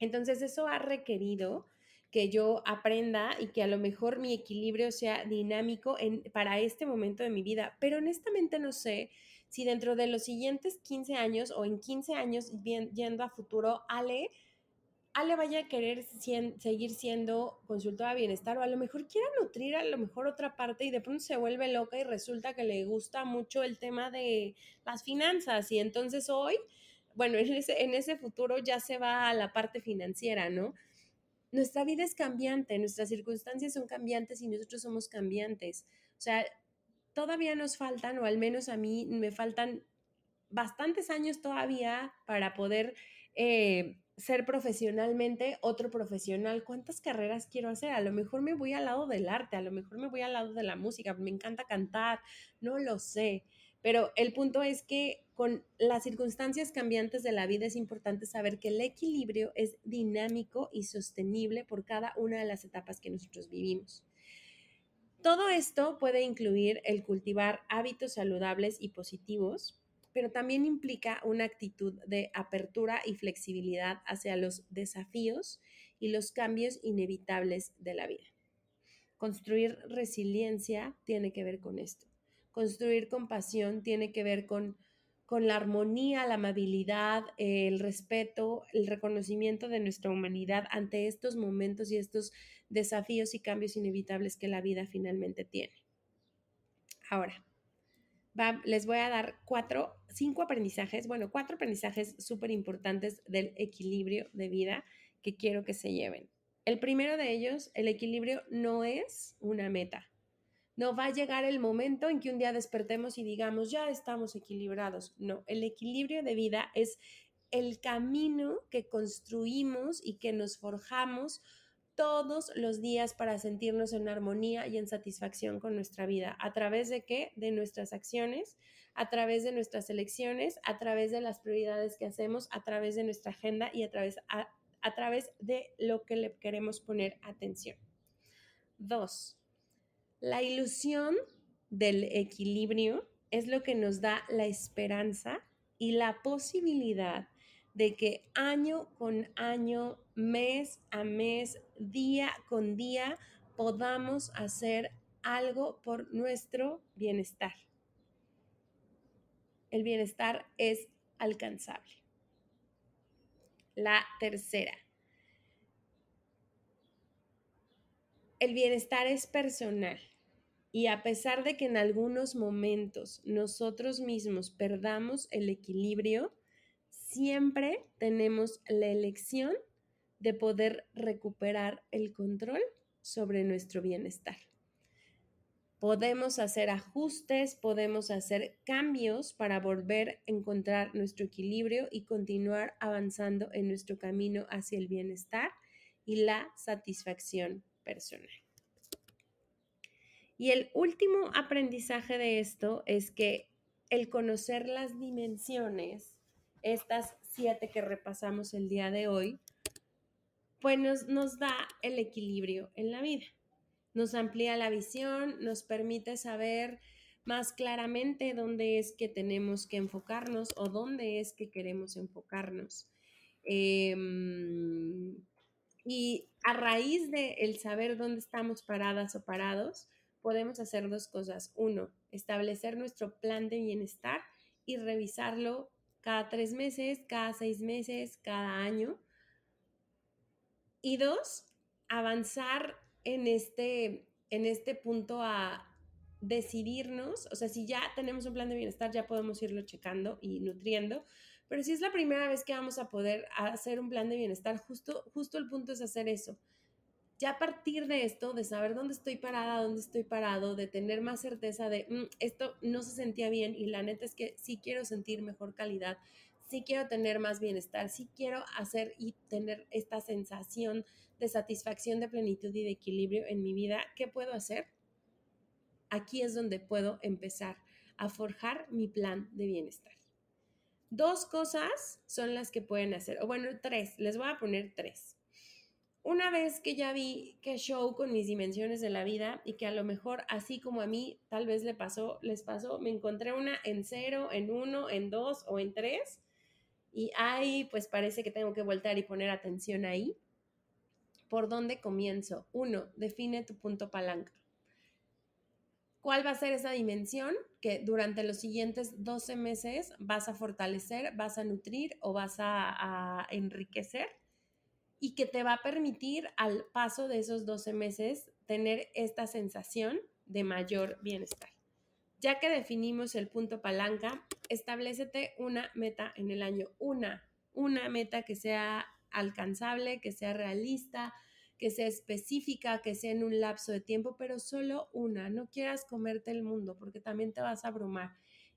Entonces eso ha requerido que yo aprenda y que a lo mejor mi equilibrio sea dinámico para este momento de mi vida. Pero honestamente no sé si dentro de los siguientes 15 años o en 15 años yendo a futuro, Ale Ale vaya a querer seguir siendo consultora de bienestar o a lo mejor quiera nutrir a lo mejor otra parte y de pronto se vuelve loca y resulta que le gusta mucho el tema de las finanzas y entonces hoy, bueno, [laughs] en ese, futuro ya se va a la parte financiera, ¿no? Nuestra vida es cambiante, nuestras circunstancias son cambiantes y nosotros somos cambiantes. O sea, todavía nos faltan, o al menos a mí me faltan bastantes años todavía para poder... Eh, ser profesionalmente otro profesional. ¿Cuántas carreras quiero hacer? A lo mejor me voy al lado del arte, a lo mejor me voy al lado de la música, me encanta cantar, no lo sé. Pero el punto es que con las circunstancias cambiantes de la vida es importante saber que el equilibrio es dinámico y sostenible por cada una de las etapas que nosotros vivimos. Todo esto puede incluir el cultivar hábitos saludables y positivos, pero también implica una actitud de apertura y flexibilidad hacia los desafíos y los cambios inevitables de la vida. Construir resiliencia tiene que ver con esto. Construir compasión tiene que ver con, con la armonía, la amabilidad, el respeto, el reconocimiento de nuestra humanidad ante estos momentos y estos desafíos y cambios inevitables que la vida finalmente tiene. Ahora, les voy a dar cuatro, cinco aprendizajes, bueno, cuatro aprendizajes súper importantes del equilibrio de vida que quiero que se lleven. El primero de ellos, el equilibrio no es una meta. No va a llegar el momento en que un día despertemos y digamos, ya estamos equilibrados. No, el equilibrio de vida es el camino que construimos y que nos forjamos todos los días para sentirnos en armonía y en satisfacción con nuestra vida. ¿A través de qué? De nuestras acciones, a través de nuestras elecciones, a través de las prioridades que hacemos, a través de nuestra agenda y a través, a, través de lo que le queremos poner atención. Dos, la ilusión del equilibrio es lo que nos da la esperanza y la posibilidad de que año con año, mes a mes, día con día, podamos hacer algo por nuestro bienestar. El bienestar es alcanzable. La tercera. El bienestar es personal y a pesar de que en algunos momentos nosotros mismos perdamos el equilibrio, siempre tenemos la elección de poder recuperar el control sobre nuestro bienestar. Podemos hacer ajustes, podemos hacer cambios para volver a encontrar nuestro equilibrio y continuar avanzando en nuestro camino hacia el bienestar y la satisfacción personal. Y el último aprendizaje de esto es que el conocer las dimensiones estas siete que repasamos el día de hoy, pues nos, da el equilibrio en la vida. Nos amplía la visión, nos permite saber más claramente dónde es que tenemos que enfocarnos o dónde es que queremos enfocarnos. Em, y a raíz de el saber dónde estamos paradas o parados, podemos hacer dos cosas. Uno, establecer nuestro plan de bienestar y revisarlo cada tres meses, cada seis meses, cada año. Y dos, avanzar en este, en este punto a decidirnos, o sea, si ya tenemos un plan de bienestar, ya podemos irlo checando y nutriendo, pero si es la primera vez que vamos a poder hacer un plan de bienestar, justo, justo el punto es hacer eso. Ya a partir de esto, de saber dónde estoy parada, dónde estoy parado, de tener más certeza de mm, esto no se sentía bien y la neta es que sí quiero sentir mejor calidad, sí quiero tener más bienestar, sí quiero hacer y tener esta sensación de satisfacción, de plenitud y de equilibrio en mi vida, ¿qué puedo hacer? Aquí es donde puedo empezar a forjar mi plan de bienestar. Dos cosas son las que pueden hacer, o bueno, tres, les voy a poner tres. Una vez que ya vi que show con mis dimensiones de la vida y que a lo mejor así como a mí tal vez le pasó, les pasó, me encontré una en cero, en uno, en dos o en tres y ahí pues parece que tengo que voltar y poner atención ahí. ¿Por dónde comienzo? Uno, define tu punto palanca. ¿Cuál va a ser esa dimensión que durante los siguientes 12 meses vas a fortalecer, vas a nutrir o vas a, enriquecer? Y que te va a permitir al paso de esos 12 meses tener esta sensación de mayor bienestar. Ya que definimos el punto palanca, establecete una meta en el año, una, una meta que sea alcanzable, que sea realista, que sea específica, que sea en un lapso de tiempo, pero solo una. No quieras comerte el mundo porque también te vas a abrumar.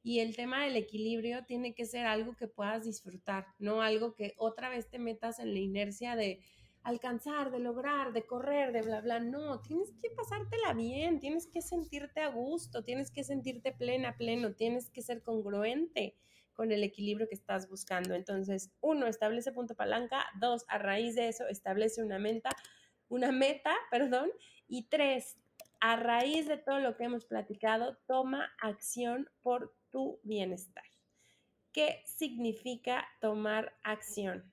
Y el tema del equilibrio tiene que ser algo que puedas disfrutar, no algo que otra vez te metas en la inercia de alcanzar, de lograr, de correr, de bla, bla. No, tienes que pasártela bien, tienes que sentirte a gusto, tienes que sentirte plena, pleno, tienes que ser congruente con el equilibrio que estás buscando. Entonces, uno, establece punto palanca. Dos, a raíz de eso, establece una meta una meta, [laughs] perdón, y tres, a raíz de todo lo que hemos platicado, toma acción por tu bienestar. ¿Qué significa tomar acción?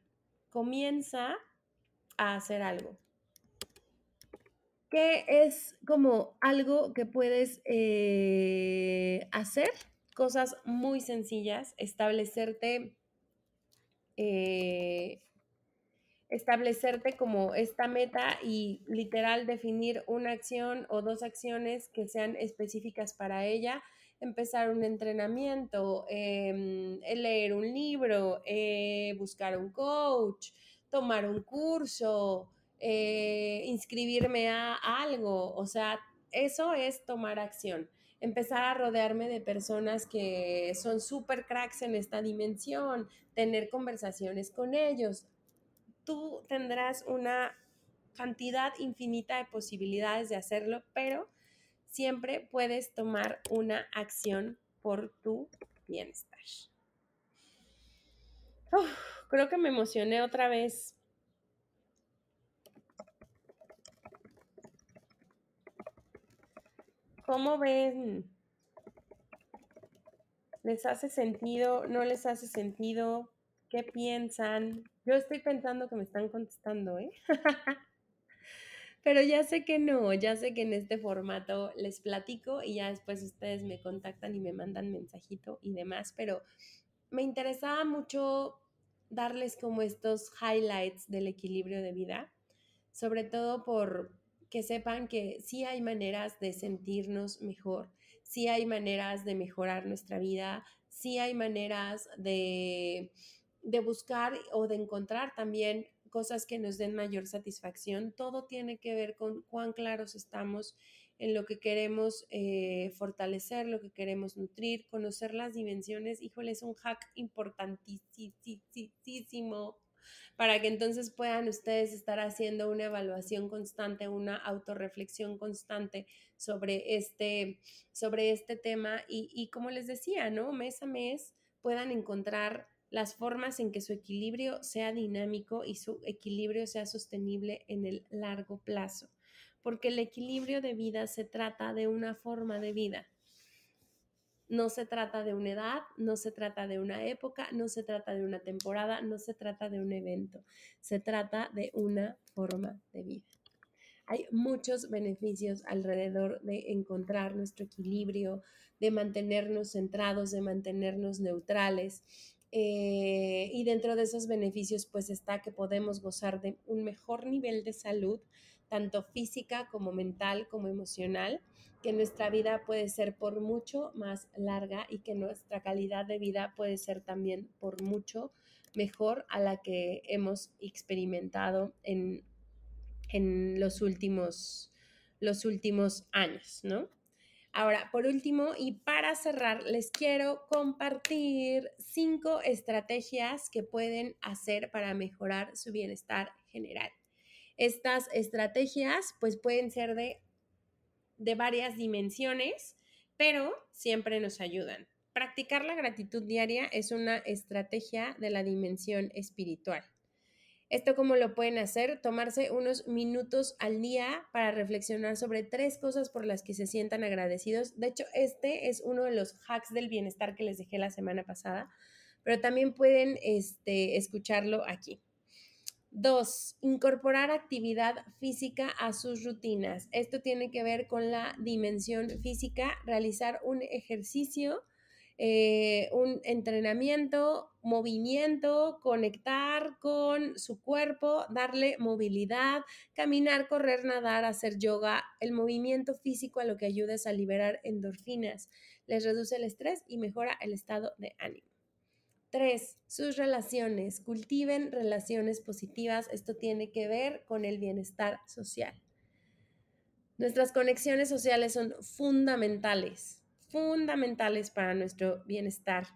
Comienza a hacer algo. ¿Qué es como algo que puedes eh, hacer? Cosas muy sencillas, establecerte eh, establecerte como esta meta y literal definir una acción o dos acciones que sean específicas para ella, empezar un entrenamiento, em, leer un libro, eh, buscar un coach, tomar un curso, eh, inscribirme a algo, o sea, eso es tomar acción. Empezar a rodearme de personas que son súper cracks en esta dimensión, tener conversaciones con ellos, tú tendrás una cantidad infinita de posibilidades de hacerlo, pero siempre puedes tomar una acción por tu bienestar. creo que me emocioné otra vez. ¿Cómo ven? ¿Les hace sentido? ¿No les hace sentido? ¿Qué piensan? Yo estoy pensando que me están contestando, ¿eh? [laughs] Pero ya sé que no, ya sé que en este formato les platico y ya después ustedes me contactan y me mandan mensajito y demás, pero me interesaba mucho darles como estos highlights del equilibrio de vida, sobre todo por que sepan que sí hay maneras de sentirnos mejor, sí hay maneras de mejorar nuestra vida, sí hay maneras de de buscar o de encontrar también cosas que nos den mayor satisfacción. Todo tiene que ver con cuán claros estamos en lo que queremos eh, fortalecer, lo que queremos nutrir, conocer las dimensiones. Híjole, es un hack importantísimo para que entonces puedan ustedes estar haciendo una evaluación constante, una autorreflexión constante sobre este, sobre este tema y, y como les decía, ¿no? Mes a mes puedan encontrar las formas en que su equilibrio sea dinámico y su equilibrio sea sostenible en el largo plazo, porque el equilibrio de vida se trata de una forma de vida. No se trata de una edad, no se trata de una época, no se trata de una temporada, no se trata de un evento, se trata de una forma de vida. Hay muchos beneficios alrededor de encontrar nuestro equilibrio, de mantenernos centrados, de mantenernos neutrales, eh, y dentro de esos beneficios, pues está que podemos gozar de un mejor nivel de salud, tanto física como mental como emocional. que nuestra vida puede ser por mucho más larga y que nuestra calidad de vida puede ser también por mucho mejor a la que hemos experimentado en, en los, últimos, los últimos años, ¿no? Ahora, por último y para cerrar, les quiero compartir cinco estrategias que pueden hacer para mejorar su bienestar general. Estas estrategias pues pueden ser de, de varias dimensiones, pero siempre nos ayudan. Practicar la gratitud diaria es una estrategia de la dimensión espiritual. Esto cómo lo pueden hacer, tomarse unos minutos al día para reflexionar sobre tres cosas por las que se sientan agradecidos. De hecho, este es uno de los hacks del bienestar que les dejé la semana pasada, pero también pueden este, escucharlo aquí. Dos, incorporar actividad física a sus rutinas. Esto tiene que ver con la dimensión física, realizar un ejercicio eh, un entrenamiento, movimiento, conectar con su cuerpo, darle movilidad, caminar, correr, nadar, hacer yoga. El movimiento físico a lo que ayuda es a liberar endorfinas, les reduce el estrés y mejora el estado de ánimo. Tres, sus relaciones. Cultiven relaciones positivas. Esto tiene que ver con el bienestar social. Nuestras conexiones sociales son fundamentales fundamentales para nuestro bienestar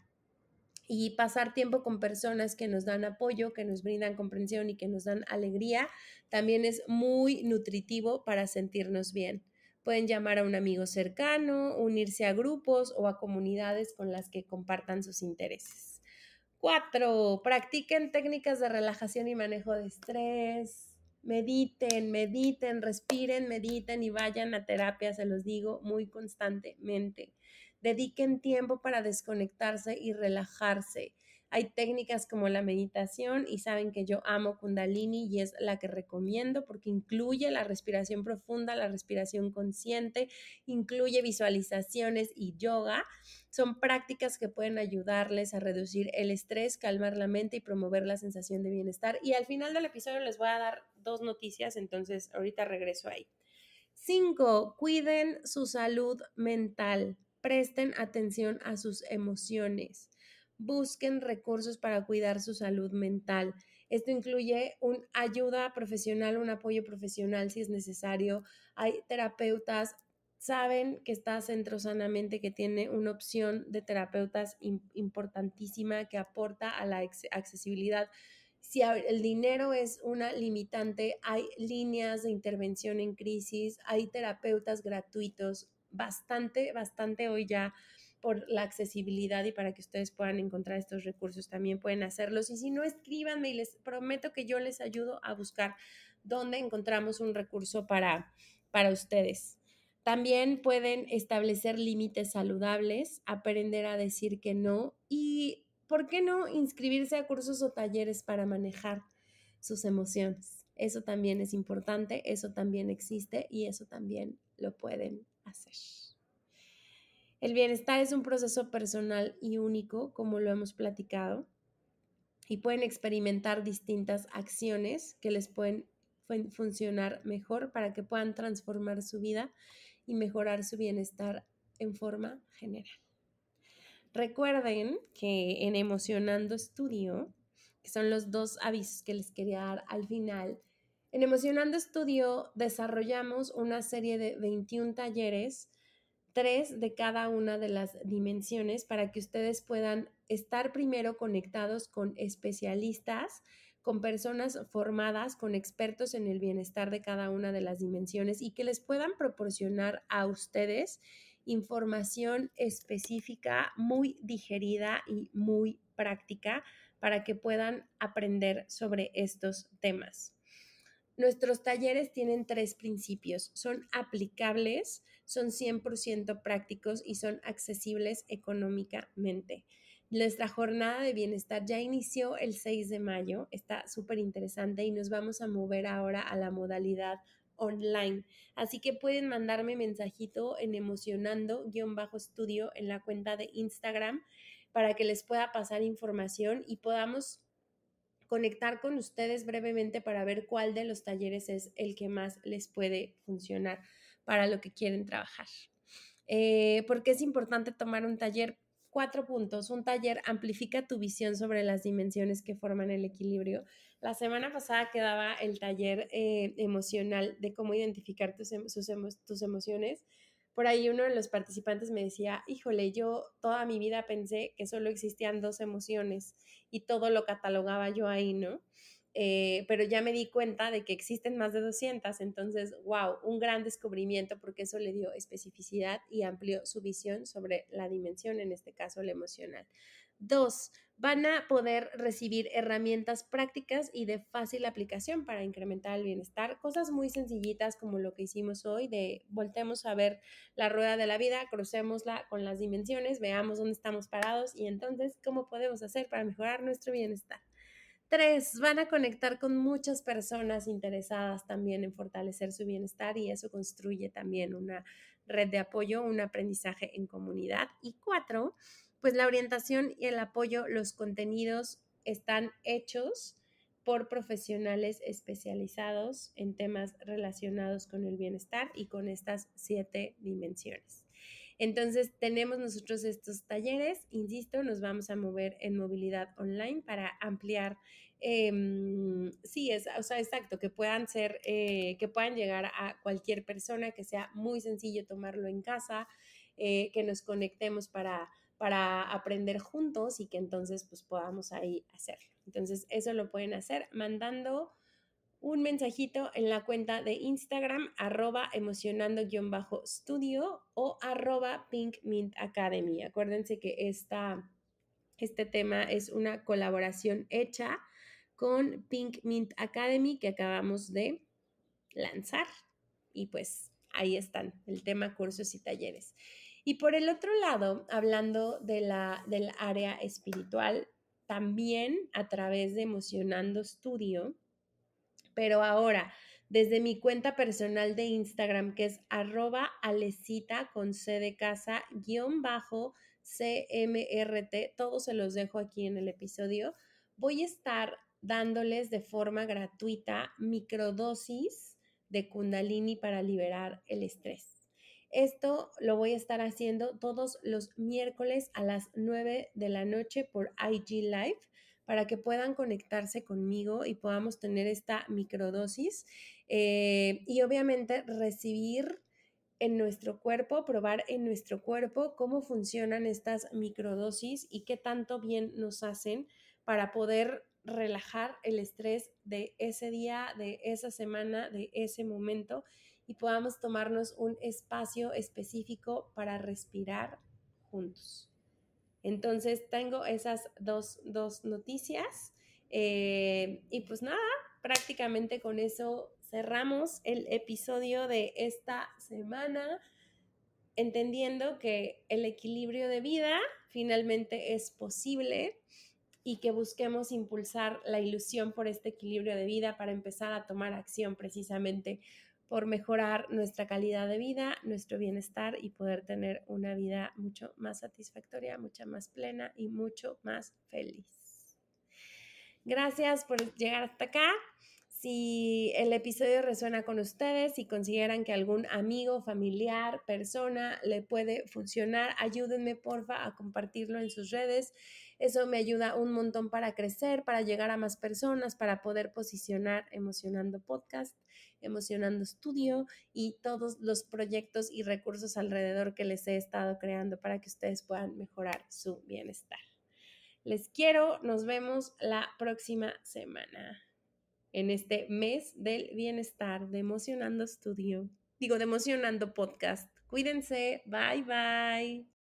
y pasar tiempo con personas que nos dan apoyo, que nos brindan comprensión y que nos dan alegría, también es muy nutritivo para sentirnos bien. Pueden llamar a un amigo cercano, unirse a grupos o a comunidades con las que compartan sus intereses. Cuatro, practiquen técnicas de relajación y manejo de estrés. Mediten, mediten, respiren, mediten y vayan a terapia, se los digo muy constantemente. Dediquen tiempo para desconectarse y relajarse. Hay técnicas como la meditación y saben que yo amo Kundalini y es la que recomiendo porque incluye la respiración profunda, la respiración consciente, incluye visualizaciones y yoga. Son prácticas que pueden ayudarles a reducir el estrés, calmar la mente y promover la sensación de bienestar. Y al final del episodio les voy a dar dos noticias, entonces ahorita regreso ahí. Cinco, cuiden su salud mental. Presten atención a sus emociones. Busquen recursos para cuidar su salud mental. Esto incluye una ayuda profesional, un apoyo profesional si es necesario. Hay terapeutas, saben que está Centro Sanamente, que tiene una opción de terapeutas importantísima que aporta a la accesibilidad. Si el dinero es una limitante, hay líneas de intervención en crisis, hay terapeutas gratuitos bastante, bastante hoy ya por la accesibilidad y para que ustedes puedan encontrar estos recursos también pueden hacerlos. Y si no, escríbanme y les prometo que yo les ayudo a buscar dónde encontramos un recurso para, para ustedes. También pueden establecer límites saludables, aprender a decir que no y, ¿por qué no inscribirse a cursos o talleres para manejar sus emociones? Eso también es importante, eso también existe y eso también lo pueden hacer. El bienestar es un proceso personal y único, como lo hemos platicado, y pueden experimentar distintas acciones que les pueden funcionar mejor para que puedan transformar su vida y mejorar su bienestar en forma general. Recuerden que en Emocionando Studio, que son los dos avisos que les quería dar al final, en Emocionando Estudio desarrollamos una serie de 21 talleres, tres de cada una de las dimensiones para que ustedes puedan estar primero conectados con especialistas, con personas formadas, con expertos en el bienestar de cada una de las dimensiones y que les puedan proporcionar a ustedes información específica, muy digerida y muy práctica para que puedan aprender sobre estos temas. Nuestros talleres tienen tres principios. Son aplicables, son 100% prácticos y son accesibles económicamente. Nuestra jornada de bienestar ya inició el 6 de mayo, está súper interesante y nos vamos a mover ahora a la modalidad online. Así que pueden mandarme mensajito en emocionando-estudio en la cuenta de Instagram para que les pueda pasar información y podamos conectar con ustedes brevemente para ver cuál de los talleres es el que más les puede funcionar para lo que quieren trabajar. Eh, ¿Por qué es importante tomar un taller? Cuatro puntos. Un taller amplifica tu visión sobre las dimensiones que forman el equilibrio. La semana pasada quedaba el taller eh, emocional de cómo identificar tus, tus emociones. Por ahí uno de los participantes me decía, híjole, yo toda mi vida pensé que solo existían dos emociones y todo lo catalogaba yo ahí, ¿no? Eh, pero ya me di cuenta de que existen más de 200, entonces, wow, un gran descubrimiento porque eso le dio especificidad y amplió su visión sobre la dimensión, en este caso la emocional. Dos, van a poder recibir herramientas prácticas y de fácil aplicación para incrementar el bienestar, cosas muy sencillitas como lo que hicimos hoy de voltemos a ver la rueda de la vida, crucémosla con las dimensiones, veamos dónde estamos parados y entonces cómo podemos hacer para mejorar nuestro bienestar. Tres, van a conectar con muchas personas interesadas también en fortalecer su bienestar y eso construye también una red de apoyo, un aprendizaje en comunidad. Y cuatro, pues la orientación y el apoyo, los contenidos están hechos por profesionales especializados en temas relacionados con el bienestar y con estas siete dimensiones. Entonces, tenemos nosotros estos talleres, insisto, nos vamos a mover en movilidad online para ampliar, em, sí, es, o sea, exacto, que puedan ser, eh, que puedan llegar a cualquier persona, que sea muy sencillo tomarlo en casa, eh, que nos conectemos para para aprender juntos y que entonces pues podamos ahí hacerlo. Entonces eso lo pueden hacer mandando un mensajito en la cuenta de Instagram, arroba emocionando-studio o arroba Pink Mint Academy. Acuérdense que esta, este tema es una colaboración hecha con Pink Mint Academy que acabamos de lanzar. Y pues ahí están, el tema cursos y talleres. Y por el otro lado, hablando de la, del área espiritual, también a través de Emocionando Studio, pero ahora desde mi cuenta personal de Instagram, que es arroba alecita con C de casa, guion bajo CMRT, todos se los dejo aquí en el episodio, voy a estar dándoles de forma gratuita microdosis de kundalini para liberar el estrés. Esto lo voy a estar haciendo todos los miércoles a las 9 de la noche por IG Live para que puedan conectarse conmigo y podamos tener esta microdosis eh, y obviamente recibir en nuestro cuerpo, probar en nuestro cuerpo cómo funcionan estas microdosis y qué tanto bien nos hacen para poder relajar el estrés de ese día, de esa semana, de ese momento y podamos tomarnos un espacio específico para respirar juntos. Entonces tengo esas dos, noticias eh, y pues nada, prácticamente con eso cerramos el episodio de esta semana, entendiendo que el equilibrio de vida finalmente es posible y que busquemos impulsar la ilusión por este equilibrio de vida para empezar a tomar acción precisamente por mejorar nuestra calidad de vida, nuestro bienestar y poder tener una vida mucho más satisfactoria, mucho más plena y mucho más feliz. Gracias por llegar hasta acá. Si el episodio resuena con ustedes, si consideran que algún amigo, familiar, persona le puede funcionar, ayúdenme porfa a compartirlo en sus redes. Eso me ayuda un montón para crecer, para llegar a más personas, para poder posicionar Emocionando Podcast, Emocionando Studio y todos los proyectos y recursos alrededor que les he estado creando para que ustedes puedan mejorar su bienestar. Les quiero, nos vemos la próxima semana en este mes del bienestar de Emocionando Studio. Digo, de Emocionando Podcast. Cuídense. Bye bye.